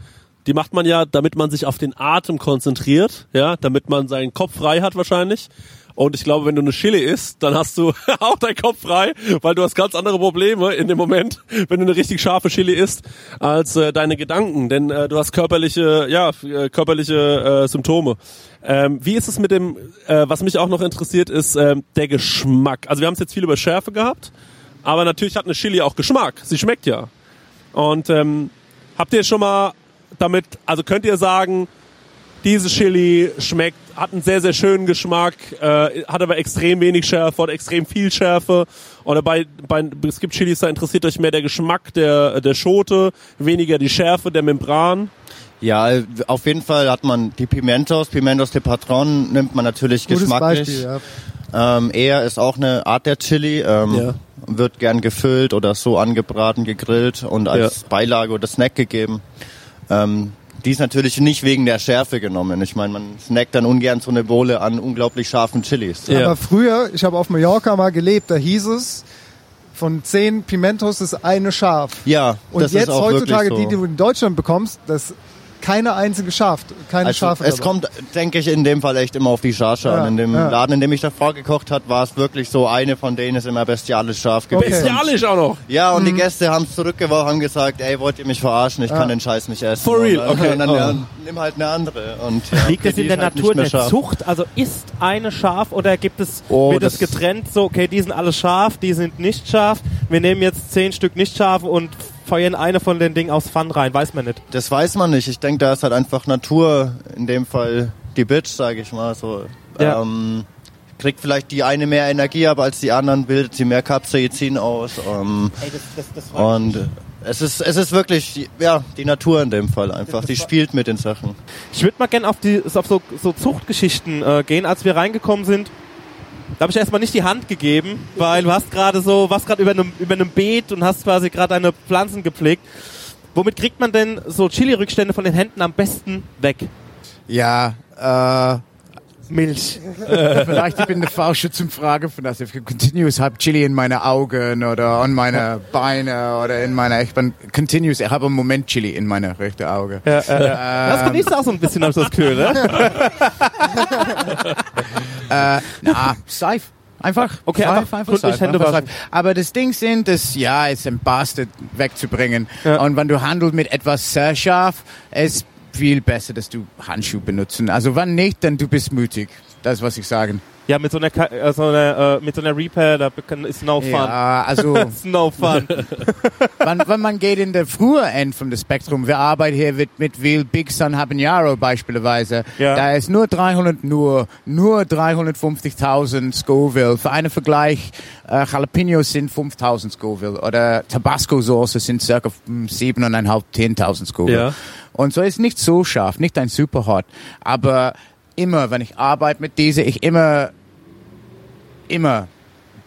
die macht man ja, damit man sich auf den Atem konzentriert, ja, damit man seinen Kopf frei hat wahrscheinlich. Und ich glaube, wenn du eine Chili isst, dann hast du auch deinen Kopf frei, weil du hast ganz andere Probleme in dem Moment, wenn du eine richtig scharfe Chili isst, als äh, deine Gedanken. Denn äh, du hast körperliche, ja, äh, körperliche äh, Symptome. Ähm, wie ist es mit dem, äh, was mich auch noch interessiert, ist ähm, der Geschmack. Also wir haben es jetzt viel über Schärfe gehabt, aber natürlich hat eine Chili auch Geschmack. Sie schmeckt ja. Und ähm, habt ihr schon mal damit, also könnt ihr sagen, diese Chili schmeckt, hat einen sehr, sehr schönen Geschmack, äh, hat aber extrem wenig Schärfe oder extrem viel Schärfe. Oder bei, bei es gibt Chilis, da interessiert euch mehr der Geschmack der, der Schote, weniger die Schärfe der Membran. Ja, auf jeden Fall hat man die Pimentos. Pimentos de Patron nimmt man natürlich Gutes geschmacklich. Beispiel, ja. Ähm, eher ist auch eine Art der Chili. Ähm, Ja. Wird gern gefüllt oder so angebraten, gegrillt und als Ja. Beilage oder Snack gegeben. Ähm, die ist natürlich nicht wegen der Schärfe genommen. Ich meine, man snackt dann ungern so eine Bohle an unglaublich scharfen Chilis. Ja. Aber früher, ich habe auf Mallorca mal gelebt, da hieß es, von zehn Pimentos ist eine scharf. Ja, Und das jetzt ist auch heutzutage, wirklich so. die, die du in Deutschland bekommst, das keine einzige scharf, keine Also, scharfe. es dabei. kommt, denke ich, in dem Fall echt immer auf die Charge Ja, an. In dem ja. Laden, in dem ich davor gekocht hat, war es wirklich so, eine von denen ist immer bestialisch scharf gewesen. Bestialisch auch noch. Ja, und Mhm. die Gäste haben es zurückgeworfen, haben gesagt, ey, wollt ihr mich verarschen? Ich kann den Scheiß nicht essen. For real? Okay. Und dann, Oh. ja, nimm halt eine andere. Und, ja, Liegt okay, es in der halt Natur der scharf. Zucht? Also ist eine scharf oder gibt es, Oh, wird es das- getrennt so, okay, die sind alle scharf, die sind nicht scharf. Wir nehmen jetzt zehn Stück nicht scharf und feuern eine von den Dingen aus Pfann rein, weiß man nicht. Das weiß man nicht. Ich denke, da ist halt einfach Natur, in dem Fall die Bitch, sage ich mal so. Ja. Ähm, kriegt vielleicht die eine mehr Energie ab als die anderen, bildet sie mehr Capsaicin aus. Ähm, und es ist, es ist wirklich, die- ja, die Natur in dem Fall einfach. Die spielt mit den Sachen. Ich würde mal gerne auf, die, auf so, so Zuchtgeschichten äh, gehen. Als wir reingekommen sind, da habe ich erstmal nicht die Hand gegeben, weil du hast gerade so, warst gerade über einem, über einem Beet und hast quasi gerade deine Pflanzen gepflegt. Womit kriegt man denn so Chili-Rückstände von den Händen am besten weg? Ja, äh, Milch. vielleicht ich bin der Falsche zum Fragen von das. Ich continuous habe Chili in meine Augen oder an meine Beine oder in meiner, ich bin continuous, ich habe im Moment Chili in meiner rechten Auge. Ja, äh, das genießt du auch so ein bisschen, hab ich das Gefühl, ne? Äh, na, Seife. Einfach. Okay, Seife, einfach gründlich Seife, Hände einfach. Seife. Aber das Ding sind, das, ja, ist ein Bastard wegzubringen. Ja. Und wenn du handelst mit etwas sehr scharf, ist viel besser, dass du Handschuhe benutzen. Also wenn nicht, dann du bist mutig. Das was ich sagen. Ja, mit so einer, Ka- äh, so einer, äh, mit so einer Repair, da kann- ist no fun. Ja, also ist no fun. wenn, wenn man geht in der frühe End vom Spektrum, wir arbeiten hier mit, mit viel Big Sun Habanero beispielsweise, Ja. da ist nur 300, nur, nur 350.000 Scoville. Für einen Vergleich, äh, Jalapenos sind 5.000 Scoville oder Tabasco-Soße sind circa 7.500, 10.000 Scoville. Ja. Und so ist nicht so scharf, nicht ein super hot, aber immer, wenn ich arbeite mit dieser, ich immer, immer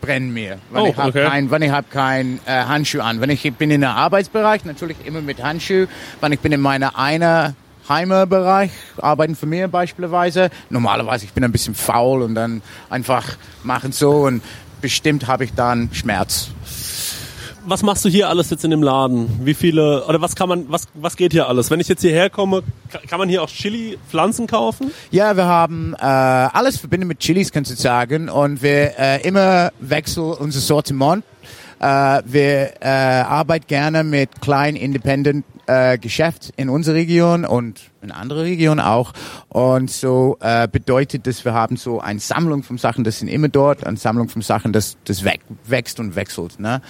brennen mir, wenn Oh, ich habe okay. kein, wenn ich habe kein äh, Handschuh an. Wenn ich bin in der Arbeitsbereich, natürlich immer mit Handschuh. Wenn ich bin in meiner einer Heimerbereich, arbeiten für mir beispielsweise. Normalerweise, ich bin ein bisschen faul und dann einfach machen so und bestimmt habe ich dann Schmerz. Was machst du hier alles jetzt in dem Laden? Wie viele, oder was kann man, was, was geht hier alles? Wenn ich jetzt hierher komme, ka- kann man hier auch Chili-Pflanzen kaufen? Ja, wir haben äh, alles verbunden mit Chilis, kannst du sagen. Und wir äh, immer wechseln unser Sortiment. Äh, wir äh, arbeiten gerne mit kleinen Independent äh, Geschäft in unserer Region und in andere Regionen auch. Und so äh, bedeutet das, wir haben so eine Sammlung von Sachen, das sind immer dort, eine Sammlung von Sachen, das, das wächst und wechselt. Ne?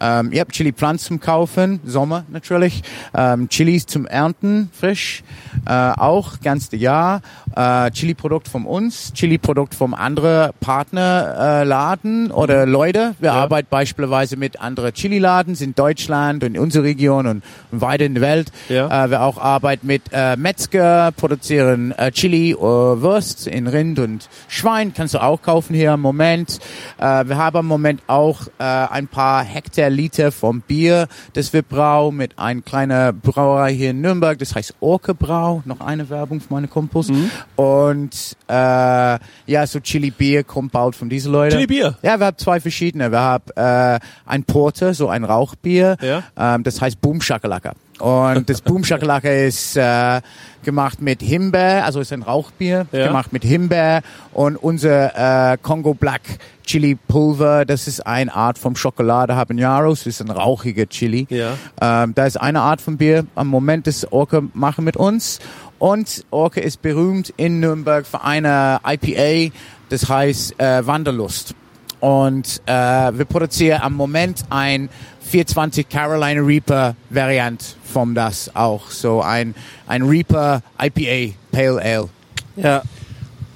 Ähm, ihr habt Chili-Pflanzen zum Kaufen, Sommer natürlich, ähm, Chilis zum Ernten, frisch, äh, auch ganz das Jahr. Äh, Chili-Produkt von uns, Chili-Produkt vom anderen Partnerladen äh, oder Leute. Wir arbeiten beispielsweise mit anderen Chili-Laden in Deutschland und in unserer Region und, und weiter in der Welt. Ja. Äh, wir auch arbeiten mit äh, Metzger, produzieren äh, Chili, äh, Wurst in Rind und Schwein, kannst du auch kaufen hier im Moment. Äh, wir haben im Moment auch äh, ein paar Hektoliter vom Bier, das wir brauen mit einer kleinen Brauerei hier in Nürnberg, das heißt Orke Brau, noch eine Werbung für meine Kumpels. Und äh, ja, so Chili Bier kommt bald von diesen Leuten. Chili Bier? Ja, wir haben zwei verschiedene. Wir haben äh, ein Porter, so ein Rauchbier, Ja. ähm, das heißt Boom Shakalaka. Und das Boom Shakalaka ist äh, gemacht mit Himbeer, also ist ein Rauchbier, Ja. gemacht mit Himbeer und unser äh, Congo Black Chili Pulver, das ist eine Art vom Schokolade Habanero, das ist ein rauchiger Chili. Ja. Ähm, da ist eine Art von Bier am Moment, das Orca machen mit uns. Und Orca ist berühmt in Nürnberg für eine IPA, das heißt äh, Wanderlust. Und äh, wir produzieren am Moment ein 420 Carolina Reaper Variant von das auch. So ein, ein Reaper IPA Pale Ale. Ja.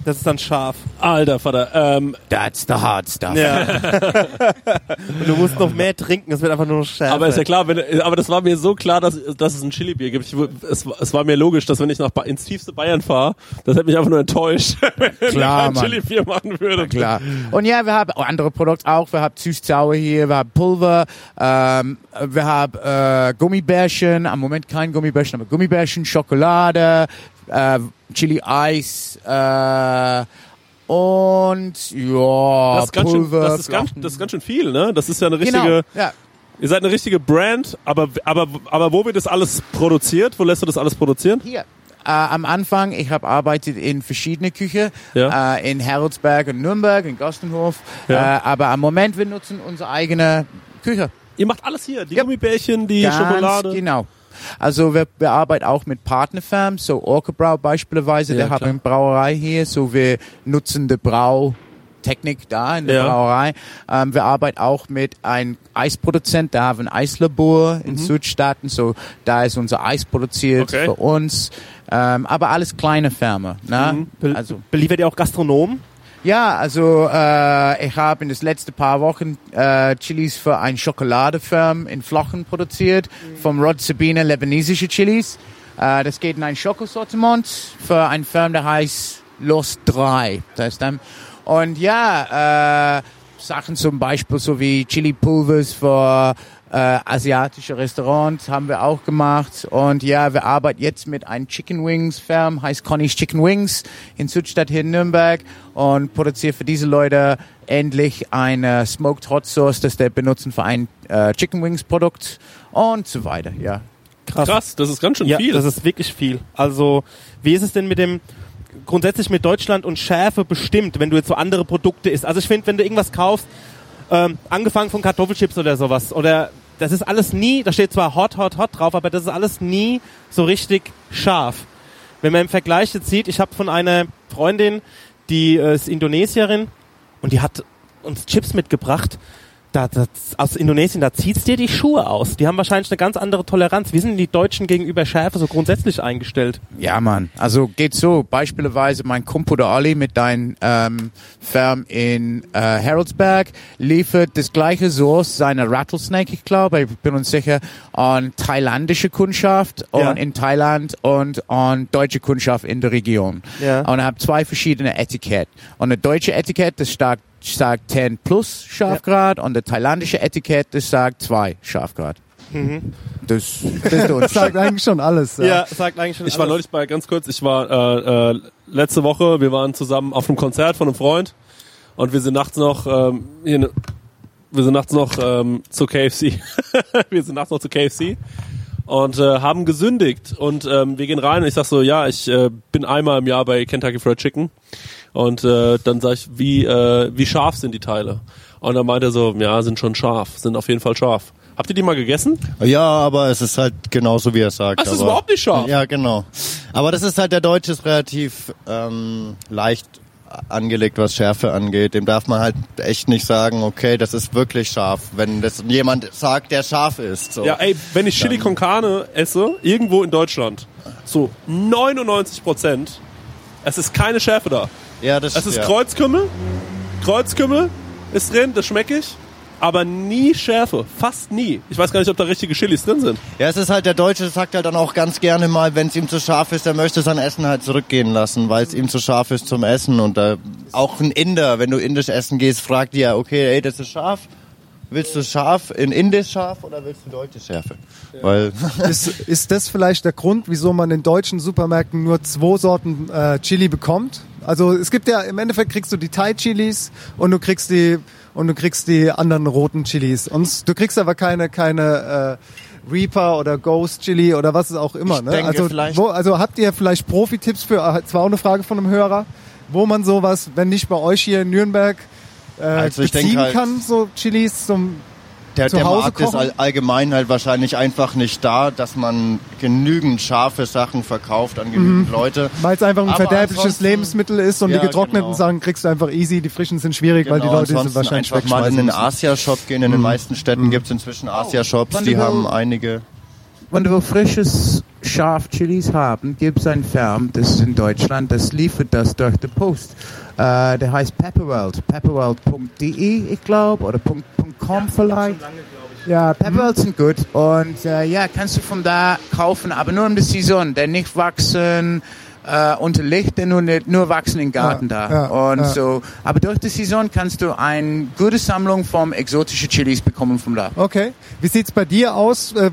Das ist dann scharf. Alter Vater. Ähm, That's the hard stuff. Ja. Und du musst noch mehr trinken, es wird einfach nur noch schärfer. aber ist ja klar, wenn, aber das war mir so klar, dass, dass es ein Chili-Bier gibt. Ich, es, es war mir logisch, dass wenn ich nach ba ins tiefste Bayern fahre, das hätte mich einfach nur enttäuscht, wenn Klar, kein Mann. Chili-Bier machen würdet. Klar. Und ja, wir haben andere Produkte auch. Wir haben süß-sauer hier, wir haben Pulver, ähm, wir haben äh, Gummibärchen, am Moment kein Gummibärchen, aber Gummibärchen, Schokolade, äh, Chili Eis äh, und ja, Das ist, ganz schön, Pulver. das, ist ganz, das ist ganz schön viel, ne? Das ist ja eine Genau, richtige, ja. ihr seid eine richige Brand, aber, aber, aber wo wird das alles produziert? Wo lässt du das alles produzieren? Hier. Äh, am Anfang, ich habe arbeitet in verschiedene Küche, Ja. äh, in Heroldsberg und Nürnberg, in Gostenhof. Ja. Äh, aber am Moment, wir nutzen unsere eigene Küche. Ihr macht alles hier, die Gummibärchen, die Ganz Schokolade. Genau. Also wir, wir arbeiten auch mit Partnerfirmen, so Orkebrau beispielsweise, Ja, der hat eine Brauerei hier, so wir nutzen die Brautechnik da in der Ja. Brauerei. Ähm, wir arbeiten auch mit einem Eisproduzent, da haben wir ein Eislabor in Mhm. Südstaaten, so da ist unser Eis produziert Okay. für uns. Ähm, aber alles kleine Firmen. Ne? Mhm. Be Also beliefert ihr auch Gastronomen? Ja, also äh, ich habe in den letzten paar Wochen äh, Chilis für ein Schokoladefirm in Flochen produziert, vom Rod Sabine Lebanesische Chilis. Äh, das geht in ein Schokosortiment für ein Firm, der heißt Los 3. Das ist dann, und ja, äh, Sachen zum Beispiel so wie Chili Pulvers für äh, asiatische Restaurants haben wir auch gemacht. Und ja, wir arbeiten jetzt mit einem Chicken Wings Firm, heißt Conny's Chicken Wings in Südstadt hier in Nürnberg und produziert für diese Leute endlich eine Smoked Hot Sauce, das wir benutzen für ein äh, Chicken Wings Produkt und so weiter, ja. Krass. das ist ganz schön ja, viel. das ist wirklich viel. Also, wie ist es denn mit dem grundsätzlich mit Deutschland und Schärfe bestimmt, wenn du jetzt so andere Produkte isst? Also ich finde, wenn du irgendwas kaufst, ähm, angefangen von Kartoffelchips oder sowas, oder das ist alles nie, da steht zwar hot, hot, hot drauf, aber das ist alles nie so richtig scharf. Wenn man im Vergleich jetzt sieht, ich habe von einer Freundin, die äh, ist Indonesierin und die hat uns Chips mitgebracht. Da, das, aus Indonesien, da zieht's dir die Schuhe aus. Die haben wahrscheinlich eine ganz andere Toleranz. Wie sind die Deutschen gegenüber Schärfe so grundsätzlich eingestellt? Ja, Mann. Also geht so. Beispielsweise mein Kumpel der Ali mit deinem ähm, Firm in äh, Harrodsberg liefert das gleiche Source, seine Rattlesnake, ich glaube, ich bin uns sicher, an thailändische Kundschaft und Ja. in Thailand und an deutsche Kundschaft in der Region. Ja. Und er hat zwei verschiedene Etikett. Und der deutsche Etikett, das sagt, sagt 10 plus Scharfgrad und der thailändische Etikett, das sagt 2 Scharfgrad. Mhm. Das, das sagt eigentlich schon alles. Ja. Ja, sagt eigentlich schon Ich war alles. neulich bei, ganz kurz, ich war äh, äh, letzte Woche, wir waren zusammen auf einem Konzert von einem Freund und wir sind nachts noch, ähm, hier, ne- wir sind nachts noch ähm, zu KFC. wir sind nachts noch zu KFC und äh, haben gesündigt und ähm, wir gehen rein und ich sag so, ja, ich äh, bin einmal im Jahr bei Kentucky Fried Chicken und äh, dann sag ich, wie äh, wie scharf sind die Teile? Und dann meint er so, ja, sind schon scharf, sind auf jeden Fall scharf. Habt ihr die mal gegessen? Ja, aber es ist halt genauso, wie er sagt. Ach, es ist überhaupt nicht scharf? Ja, genau. Aber das ist halt, der Deutsche ist relativ ähm, leicht angelegt, was Schärfe angeht. Dem darf man halt echt nicht sagen, okay, das ist wirklich scharf, wenn das jemand sagt, der scharf ist. So. Ja, ey, wenn ich Chili con Carne esse, irgendwo in Deutschland, so 99 Prozent, es ist keine Schärfe da. ja das Es ist ja. Kreuzkümmel, Kreuzkümmel ist drin, das schmecke ich, aber nie Schärfe, fast nie. Ich weiß gar nicht, ob da richtige Chilis drin sind. Ja, es ist halt, der Deutsche sagt halt dann auch ganz gerne mal, wenn es ihm zu scharf ist, er möchte sein Essen halt zurückgehen lassen, weil es ihm zu scharf ist zum Essen. Und da, auch ein Inder, wenn du indisch essen gehst, fragt dir, okay, ey, das ist scharf. Willst du scharf in indisch scharf oder willst du deutsche Schärfe? Weil, Ist, ist das vielleicht der Grund, wieso man in deutschen Supermärkten nur zwei Sorten äh, Chili bekommt? Also es gibt ja im Endeffekt kriegst du die Thai Chilis und du kriegst die und du kriegst die anderen roten Chilis und du kriegst aber keine keine äh, Reaper oder Ghost Chili oder was es auch immer. Ne? denke also vielleicht- wo, also habt ihr vielleicht Profi-Tipps für? äh, Zwar auch eine Frage von einem Hörer, wo man sowas, wenn nicht bei euch hier in Nürnberg äh, Also beziehen halt- kann, so Chilis zum der, Zu der Hause Markt ist kochen? all, allgemein halt wahrscheinlich einfach nicht da, dass man genügend scharfe Sachen verkauft an genügend Leute. Weil es einfach ein Aber verderbliches Lebensmittel ist und Ja, die getrockneten genau. Sachen kriegst du einfach easy, die frischen sind schwierig, weil die Genau, Leute sind wahrscheinlich einfach mal in den. Asia-Shop gehen. In den meisten Städten gibt es inzwischen Asia-Shops, Wann die haben einige. Wenn du frisches scharf Chilis haben, gibt es ein Firm, das ist in Deutschland, das liefert das durch die Post. Äh, der heißt Pepperworld, pepperworld.de, ich glaube, oder .com vielleicht. Ja, Pepperworld sind gut und äh, ja, kannst du von da kaufen, aber nur in der Saison, der nicht wachsen äh, unter Licht, der nur, nur wachsen im Garten Ja, da. ja, und ja. so, aber durch die Saison kannst du eine gute Sammlung von exotischen Chilis bekommen von da. Okay. Wie sieht's bei dir aus? Äh,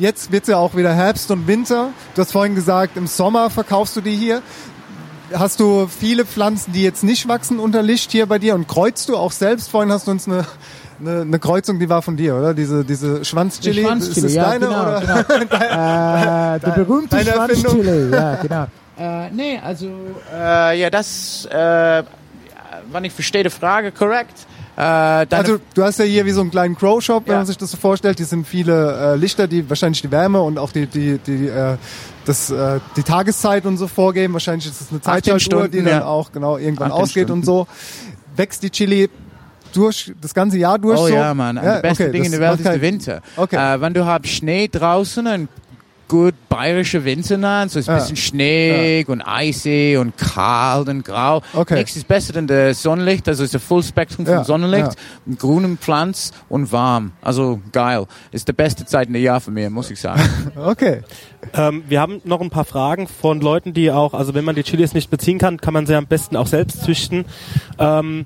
Jetzt wird's ja auch wieder Herbst und Winter. Du hast vorhin gesagt, im Sommer verkaufst du die hier. Hast du viele Pflanzen, die jetzt nicht wachsen unter Licht hier bei dir und kreuzt du auch selbst? Vorhin hast du uns eine, eine, eine Kreuzung, die war von dir, oder? Diese, diese Schwanzchili. Die Schwanzchili, ist das ja, deine genau, oder? genau. äh, der berühmte? Schwanzchili, ja, genau. Äh, nee, also, äh, ja, das, äh, wann ich verstehe die Frage korrekt. Äh, Also du hast ja hier wie so einen kleinen Crow Shop, wenn Ja. man sich das so vorstellt. Hier sind viele äh, Lichter, die wahrscheinlich die Wärme und auch die die die äh, das äh, die Tageszeit und so vorgeben. Wahrscheinlich ist es eine 18 Zeitschaltuhr, die dann ja. auch genau irgendwann 18 ausgeht Stunden. und so. Wächst die Chili durch das ganze Jahr durch Oh so? ja, Mann. Das beste okay, Ding in der Welt ist der Winter. Okay. Äh, wenn du hast Schnee draußen, ein gut bayerischer Winter, dann, so ist ein Ja. bisschen schneeig und eisig und kalt und grau. Okay. Nichts ist besser denn das Sonnenlicht, also ist ein Fullspektrum von Ja, Sonnenlicht, ja. grünem Pflanz und warm. Also geil. Ist die beste Zeit in der Jahr für mich, muss ich sagen. Okay. Ähm, wir haben noch ein paar Fragen von Leuten, die auch, also wenn man die Chilis nicht beziehen kann, kann man sie am besten auch selbst züchten. Ähm,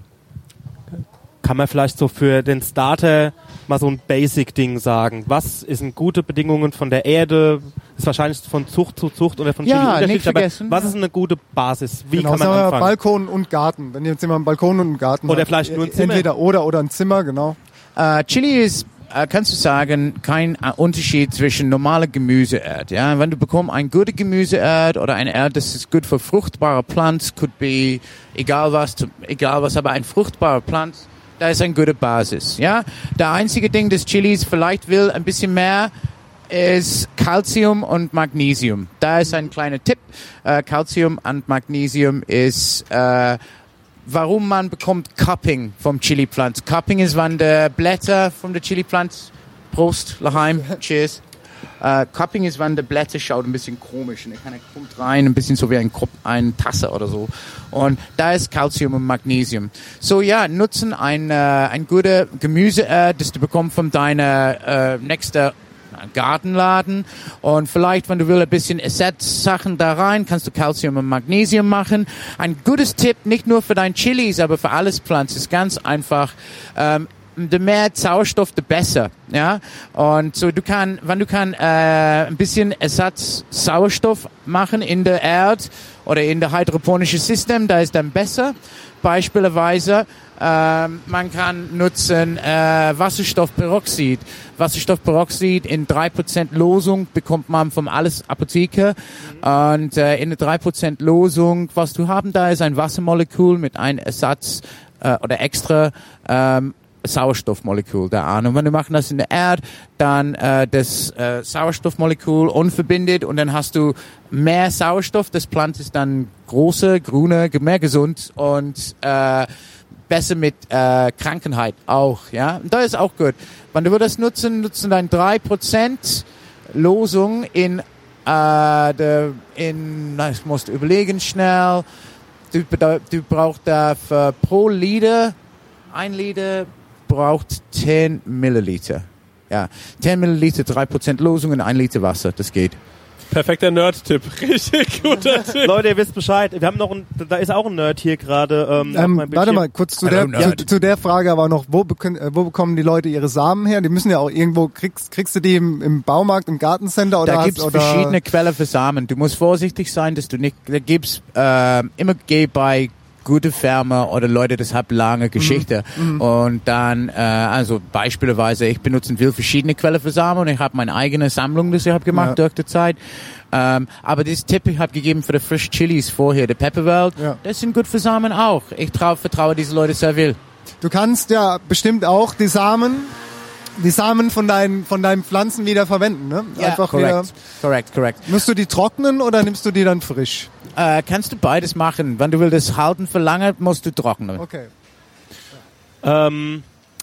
kann man vielleicht so für den Starter mal so ein Basic-Ding sagen? Was sind gute Bedingungen von der Erde? Ist wahrscheinlich von Zucht zu Zucht oder von Ja, Chili unterschiedlich, aber vergessen. was ist eine gute Basis? Wie genau, kann man sagen anfangen? Balkon und Garten. Wenn jetzt jemand einen Balkon und einen Garten Oder hat. vielleicht nur ein Zimmer. Entweder oder oder ein Zimmer, genau. Äh, Chili ist, äh, kannst du sagen, kein äh, Unterschied zwischen normaler Gemüseerd. Ja, wenn du bekommst ein gute Gemüseerd oder ein Erd, das ist gut für fruchtbare Pflanzen, could be egal was, egal was, aber ein fruchtbarer Pflanz, da ist eine gute Basis. Ja, der einzige Ding des Chilis vielleicht will ein bisschen mehr ist Calcium und Magnesium. Da ist ein kleiner Tipp. Äh, Calcium und Magnesium ist äh, warum man bekommt Cupping vom Chili-Pflanz. Cupping ist, wenn die Blätter von der Chili-Pflanz, Prost, Laheim, Cheers. Äh, Cupping ist, wenn die Blätter schaut ein bisschen komisch und dann kommt rein, ein bisschen so wie ein, Krupp, ein Tasse oder so. Und da ist Calcium und Magnesium. So ja, nutzen ein, äh, ein gute Gemüse, äh, das du bekommst von deiner äh, nächsten Gartenladen und vielleicht, wenn du willst, ein bisschen Ersatzsachen da rein, kannst du Calcium und Magnesium machen. Ein gutes Tipp, nicht nur für dein Chilis, aber für alles Pflanzen, ist ganz einfach. Ähm, de mehr Sauerstoff, de besser, ja. Und so du kann, wenn du kann äh, ein bisschen Ersatz Sauerstoff machen in der Erde oder in der hydroponischen System, da ist dann besser. Beispielsweise ähm, man kann nutzen äh, Wasserstoffperoxid. Wasserstoffperoxid in 3% Losung bekommt man vom Alles Apotheke. Und äh, in der 3% Losung, was du haben da, ist ein Wassermolekül mit einem Ersatz äh, oder extra ähm, Sauerstoffmolekül da an. Und wenn du machen das in der Erde, dann äh, das äh, Sauerstoffmolekül unverbindet und dann hast du mehr Sauerstoff. Das Plant ist dann große, grüne, mehr gesund und äh, besser mit äh, Krankenheit auch. Ja, und da ist auch gut. Wenn du das nutzen, nutzen dann 3% Losung in äh, der, in, na, ich muss überlegen schnell. Du, du brauchst da für pro Liter, ein Liter braucht 10 Milliliter. Ja, 10 Milliliter, 3% Losung und ein Liter Wasser, das geht. Perfekter Nerd-Tipp. Richtig guter Tipp. Leute, ihr wisst Bescheid. Wir haben noch ein, da ist auch ein Nerd hier gerade. Ähm, Ähm, warte mal, kurz zu der, zu, zu der Frage aber noch, wo, äh, wo bekommen die Leute ihre Samen her? Die müssen ja auch irgendwo, kriegst, kriegst du die im, im Baumarkt, im Gartencenter oder Da gibt's oder verschiedene Quellen für Samen. Du musst vorsichtig sein, dass du nicht, da gibt's äh, immer geh bei gute Firma oder Leute, das hat lange Geschichte. Und dann, äh, also beispielsweise, ich benutze viel verschiedene Quellen für Samen und ich habe meine eigene Sammlung, das ich habe gemacht Ja. durch die Zeit. Ähm, aber das Tipp, ich habe gegeben für die Fresh Chilis vorher, der Pepperwelt, Ja. das sind gut für Samen auch. Ich trau, vertraue diese Leute sehr viel. Du kannst ja bestimmt auch die Samen, die Samen von deinen, von deinen Pflanzen wieder verwenden, ne? Einfach wieder. korrekt, korrekt, korrekt. Musst du die trocknen oder nimmst du die dann frisch? Äh, kannst du beides machen. Wenn du willst das halten für lange, musst du trocknen. Okay. Ähm,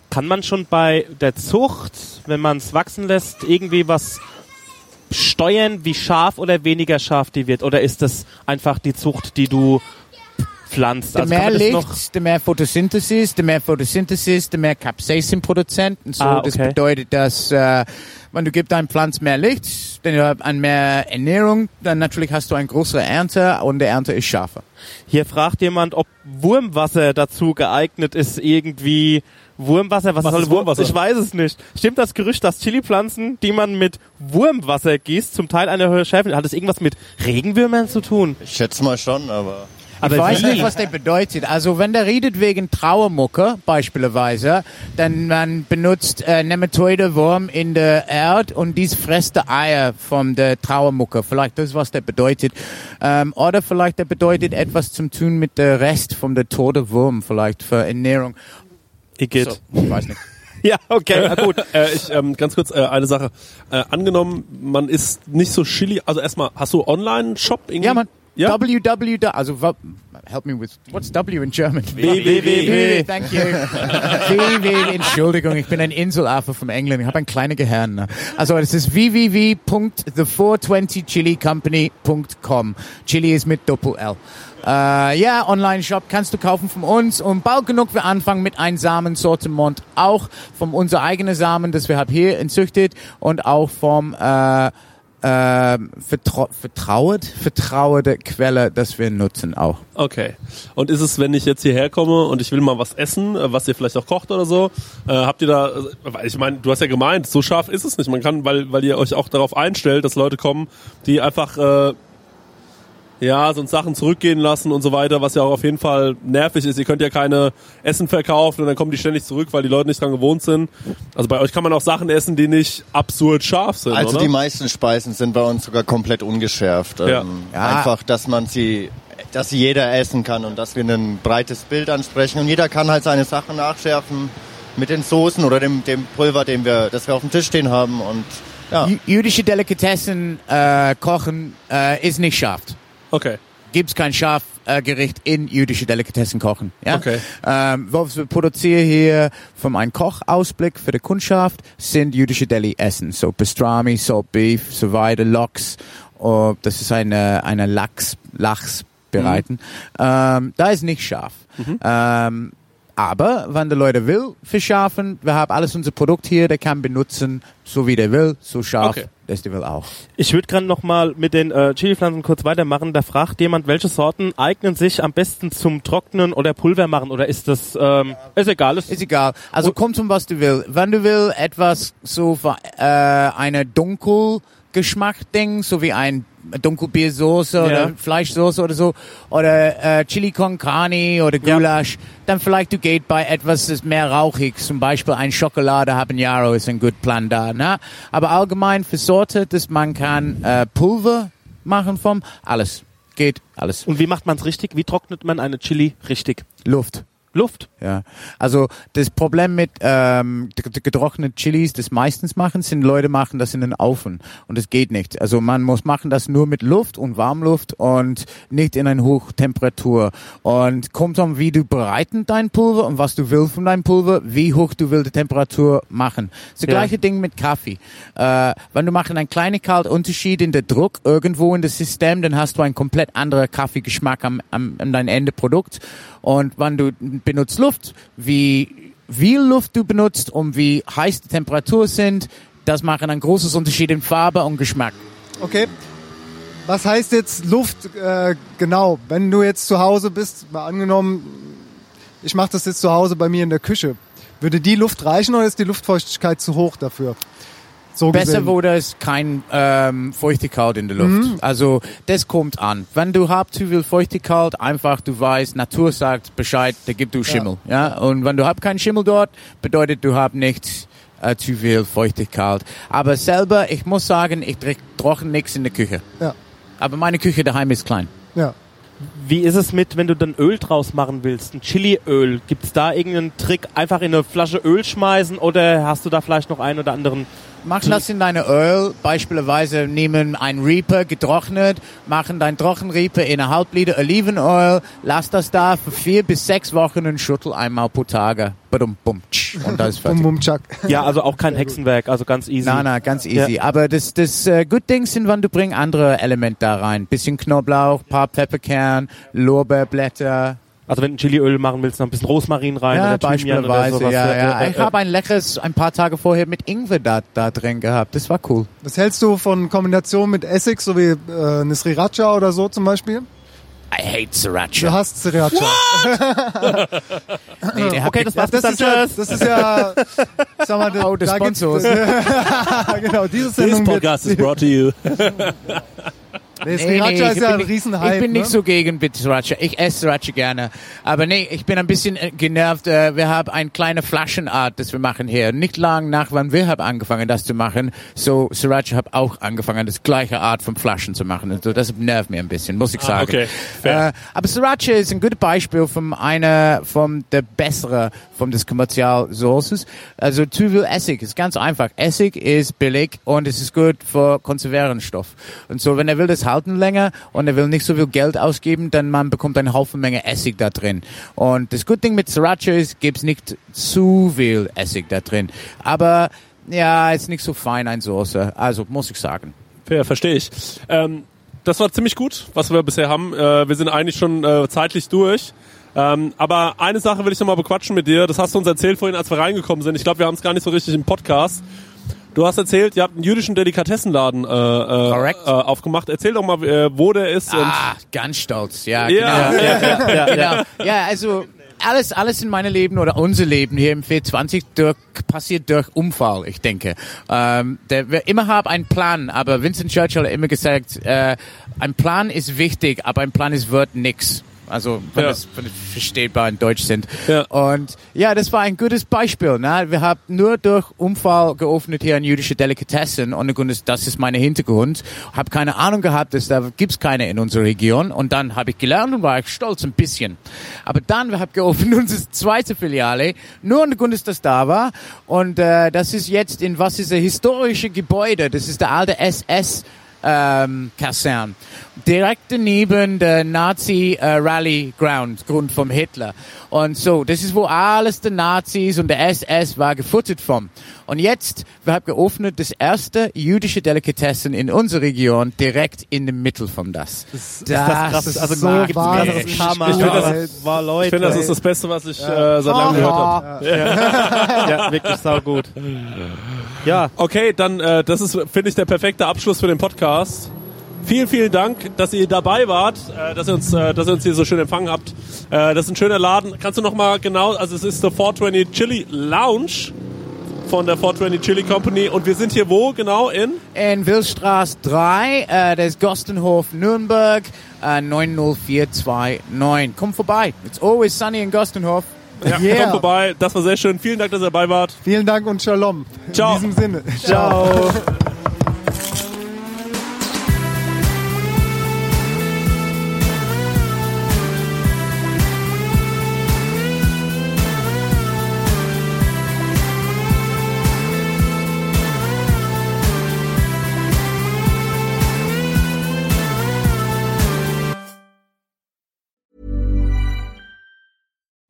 kann man schon bei der Zucht, wenn man es wachsen lässt, irgendwie was steuern, wie scharf oder weniger scharf die wird? Oder ist das einfach die Zucht, die du pflanzt? Also kann mehr man das noch Licht, de mehr Photosynthesis, de mehr Photosynthesis, de mehr Capsaicin-Produzent. Und so, Ah, das okay. bedeutet, dass äh, wenn du gibst deinem Pflanz mehr Licht, dann du an mehr Ernährung, dann natürlich hast du eine größere Ernte und die Ernte ist schärfer. Hier fragt jemand, ob Wurmwasser dazu geeignet ist, irgendwie Wurmwasser. Was, Was soll Wurmwasser? Ich weiß es nicht. Stimmt das Gerücht, dass Chilipflanzen, die man mit Wurmwasser gießt, zum Teil eine höhere Schärfe, hat das irgendwas mit Regenwürmern zu tun? Ich schätze mal schon, aber. Aber ich weiß wie? nicht, was der bedeutet. Also wenn der redet wegen Trauermucke beispielsweise, dann man benutzt äh, Nematoide Wurm in der Erde und dies frisst die Eier von der Trauermucke. Vielleicht das, was der bedeutet. Ähm, oder vielleicht der bedeutet etwas zum tun mit der Rest von der tote Wurm, vielleicht für Ernährung. Igitt. So, ich weiß nicht. Ja, okay, na gut. Äh, ich, ähm, ganz kurz äh, eine Sache. Äh, angenommen, man ist nicht so chili. Also erstmal, hast du Online-Shop? irgendwie? Ja, man. Ja? www. Also help me with what's W in German? www. Thank you. www. Entschuldigung, ich bin ein Inselaffe vom England. Ich habe ein kleines Gehirn. ne? Also es ist www.the420chilicompany.com. Chili ist mit Doppel L. Äh, ja, Online-Shop kannst du kaufen von uns und bald genug wir anfangen mit einem Samensortiment auch vom unser eigenen Samen, das wir haben hier entzüchtet und auch vom äh, ähm, vertrau vertrauet, vertrauete Quelle, das wir nutzen auch. Okay. Und ist es, wenn ich jetzt hierher komme und ich will mal was essen, äh, was ihr vielleicht auch kocht oder so, äh, habt ihr da, äh, ich meine, du hast ja gemeint, so scharf ist es nicht. Man kann, weil, weil ihr euch auch darauf einstellt, dass Leute kommen, die einfach, äh, ja, sonst Sachen zurückgehen lassen und so weiter, was ja auch auf jeden Fall nervig ist. Ihr könnt ja keine Essen verkaufen und dann kommen die ständig zurück, weil die Leute nicht dran gewohnt sind. Also bei euch kann man auch Sachen essen, die nicht absurd scharf sind, Also oder? die meisten Speisen sind bei uns sogar komplett ungeschärft. Ja. Ähm, Ja. Einfach, dass man sie, dass sie jeder essen kann und dass wir ein breites Bild ansprechen und jeder kann halt seine Sachen nachschärfen mit den Soßen oder dem, dem Pulver, den wir, das wir auf dem Tisch stehen haben und ja. Jü- Jüdische Delikatessen äh, kochen äh, ist nicht scharf. Okay. Gibt's kein Schafgericht äh, Gericht in jüdische Delikatessen kochen. Ja? Okay. Ähm, was wir produzieren hier vom ein Kochausblick für die Kundschaft sind jüdische Deli-Essen. So Pastrami, Salt Beef, so weiter, Lox. Oh, das ist eine, eine Lachs, Lachs bereiten. Ähm, da ist nicht scharf. Ähm, aber wenn der Leute will verschärfen, wir haben alles unser Produkt hier, der kann benutzen, so wie der will, so scharf, Okay. das der will auch. Ich würde gerne noch mal mit den äh, Chili-Pflanzen kurz weitermachen. Da fragt jemand, welche Sorten eignen sich am besten zum Trocknen oder Pulver machen? Oder ist das, ähm, ist egal. Ist, Ist egal. Also kommt um was du willst. Wenn du willst, etwas so äh, eine Dunkelgeschmack-Ding, so wie ein Dunkelbiersoße oder Fleischsoße oder so, oder äh, Chili con Carne oder Gulasch, dann vielleicht du geht bei etwas das mehr rauchig, zum Beispiel ein Schokolade Habanero ist ein gut Plan da. Ne? Aber allgemein für Sorte, dass man kann äh, Pulver machen vom, alles. Geht, alles. Und wie macht man es richtig? Wie trocknet man eine Chili richtig? Luft. Luft. Ja, also das Problem mit ähm, getrockneten Chilis, das meistens machen, sind Leute machen das in den Ofen und das geht nicht. Also man muss machen das nur mit Luft und Warmluft und nicht in eine Hochtemperatur. Und kommt an, wie du bereiten dein Pulver und was du willst von deinem Pulver, wie hoch du willst die Temperatur machen. Das Ja. gleiche Ding mit Kaffee. Äh, wenn du machen einen kleinen kalt Unterschied in der Druck irgendwo in das System, dann hast du einen komplett anderen Kaffeegeschmack am, am, an dein Endeprodukt. Und wenn du benutzt Luft, wie viel Luft du benutzt und wie heiß die Temperatur sind, das machen einen großes Unterschied in Farbe und Geschmack. Okay. Was heißt jetzt Luft äh, genau? Wenn du jetzt zu Hause bist, mal angenommen, ich mache das jetzt zu Hause bei mir in der Küche, würde die Luft reichen oder ist die Luftfeuchtigkeit zu hoch dafür? So Besser, gesehen. wo da ist kein ähm, Feuchtigkeit in der Luft. Mhm. Also das kommt an. Wenn du habt zu viel Feuchtigkeit, einfach du weißt, Natur sagt Bescheid, da gibt du Schimmel. Ja. Und wenn du habt keinen Schimmel dort, bedeutet du habt nicht äh, zu viel Feuchtigkeit. Aber selber, ich muss sagen, ich trinke trocken nichts in der Küche. Ja. Aber meine Küche daheim ist klein. Ja. Wie ist es mit, wenn du dann Öl draus machen willst? Ein Chiliöl. Gibt es da irgendeinen Trick? Einfach in eine Flasche Öl schmeißen oder hast du da vielleicht noch einen oder anderen machen das in deine Öl. Beispielsweise nehmen ein Reaper getrocknet, machen dein Trockenreaper in eine halb Liter Olivenöl, lass das da für vier bis sechs Wochen und schüttel einmal pro Tage. Badum, bum, tsch, und das ist fertig. Bum, bum. Ja, also auch kein Hexenwerk, also ganz easy. Na, na, ganz easy. Aber das, das äh, Good Ding sind, wenn du bringst andere Elemente da rein. Bisschen Knoblauch, paar Pfefferkern, Lorbeerblätter. Also wenn du Chiliöl machen willst, noch ein bisschen Rosmarin rein Ja, oder Thymian oder sowas. Ja, ja. Äh, Ich habe ein leckeres, ein paar Tage vorher mit Ingwer da, da drin gehabt. Das war cool. Was hältst du von Kombination mit Essig, so wie äh, eine Sriracha oder so zum Beispiel? I hate Du Sriracha. hast Sriracha. Nee, der hat Okay, das war's. Das ist ja, das ist ja, sag mal, Oh, da gibt's- Sponsors. genau, diese This Sendung wird, podcast is brought to you. nee, Nee, Sriracha nee, ist ich ja bin ein nicht- Riesenhype. Ich bin nicht ne? so gegen Bit Sriracha. Ich esse Sriracha gerne. Aber nee, ich bin ein bisschen äh, genervt. Äh, Wir haben eine kleine Flaschenart, das wir machen hier. Nicht lang nach, wann wir haben angefangen, das zu machen. So, Sriracha hat auch angefangen, das gleiche Art von Flaschen zu machen. Und so, das nervt mir ein bisschen, muss ich sagen. okay, fair. Äh, aber Sriracha ist ein gutes Beispiel von einer, von der bessere, von des Kommerzialsources. Also zu viel Essig ist ganz einfach. Essig ist billig und es ist gut für Konservierungsstoff. Und so, wenn er will das halten länger und er will nicht so viel Geld ausgeben, dann man bekommt eine Haufen Menge Essig da drin. Und das gute Ding mit Sriracha ist, gibt's nicht zu viel Essig da drin. Aber ja, ist nicht so fein ein Soße. Also muss ich sagen. Fair, verstehe ich. Ähm, das war ziemlich gut, was wir bisher haben. Äh, wir sind eigentlich schon äh, zeitlich durch. Ähm, aber eine Sache will ich noch mal bequatschen mit dir. Das hast du uns erzählt vorhin, als wir reingekommen sind. Ich glaube, wir haben es gar nicht so richtig im Podcast. Du hast erzählt, ihr habt einen jüdischen Delikatessenladen äh, äh, äh, aufgemacht. Erzähl doch mal, äh, wo der ist. Ah, ganz stolz, ja, Ja, genau. ja, ja, ja, genau. Ja, also alles, alles in meinem Leben oder unser Leben hier im 420 durch, passiert durch Unfall, ich denke. Ähm, der, wir immer haben einen Plan, aber Vincent Churchill hat immer gesagt, äh, ein Plan ist wichtig, aber ein Plan ist wert nix. Also, wenn, Ja. es, verstehbar in Deutsch sind. Ja. Und ja, das war ein gutes Beispiel. Ne? Wir haben nur durch Unfall geöffnet hier ein jüdische Delikatessen und das ist mein Hintergrund. Habe keine Ahnung gehabt, dass da gibt's keine in unserer Region. Und dann habe ich gelernt und war ich stolz ein bisschen. Aber dann wir haben geöffnet unsere zweite Filiale, nur im Grunde, dass das da war. Und äh, das ist jetzt in was ist ein historische Gebäude. Das ist der alte SS ähm, Kasern. Direkt daneben der Nazi äh, Rally Ground, Grund vom Hitler. Und so, das ist wo alles der Nazis und der SS war gefuttert vom. Und jetzt, wir haben geöffnet das erste jüdische Delikatessen in unserer Region direkt in dem Mittel von das. Das, das krass ist. Also so wahr, das ist Karma. Ich finde, das, Ja, war Leute. ich finde, das ist das Beste, was ich äh, seit langem gehört habe. ja, wirklich saugut. Ja, Okay, dann äh, das ist, finde ich, der perfekte Abschluss für den Podcast. Vielen, vielen Dank, dass ihr dabei wart, äh, dass ihr uns, äh, dass ihr uns hier so schön empfangen habt. Äh, das ist ein schöner Laden. Kannst du noch mal genau, also es ist der 420 Chili Lounge von der 420 Chili Company und wir sind hier wo genau in? In Willstraße 3, äh, das ist Gostenhof Nürnberg, äh, 90429. Komm vorbei. It's always sunny in Gostenhof. Ja, Yeah. Kommt vorbei. Das war sehr schön. Vielen Dank, dass ihr dabei wart. Vielen Dank und Shalom. Ciao. In diesem Sinne. ciao.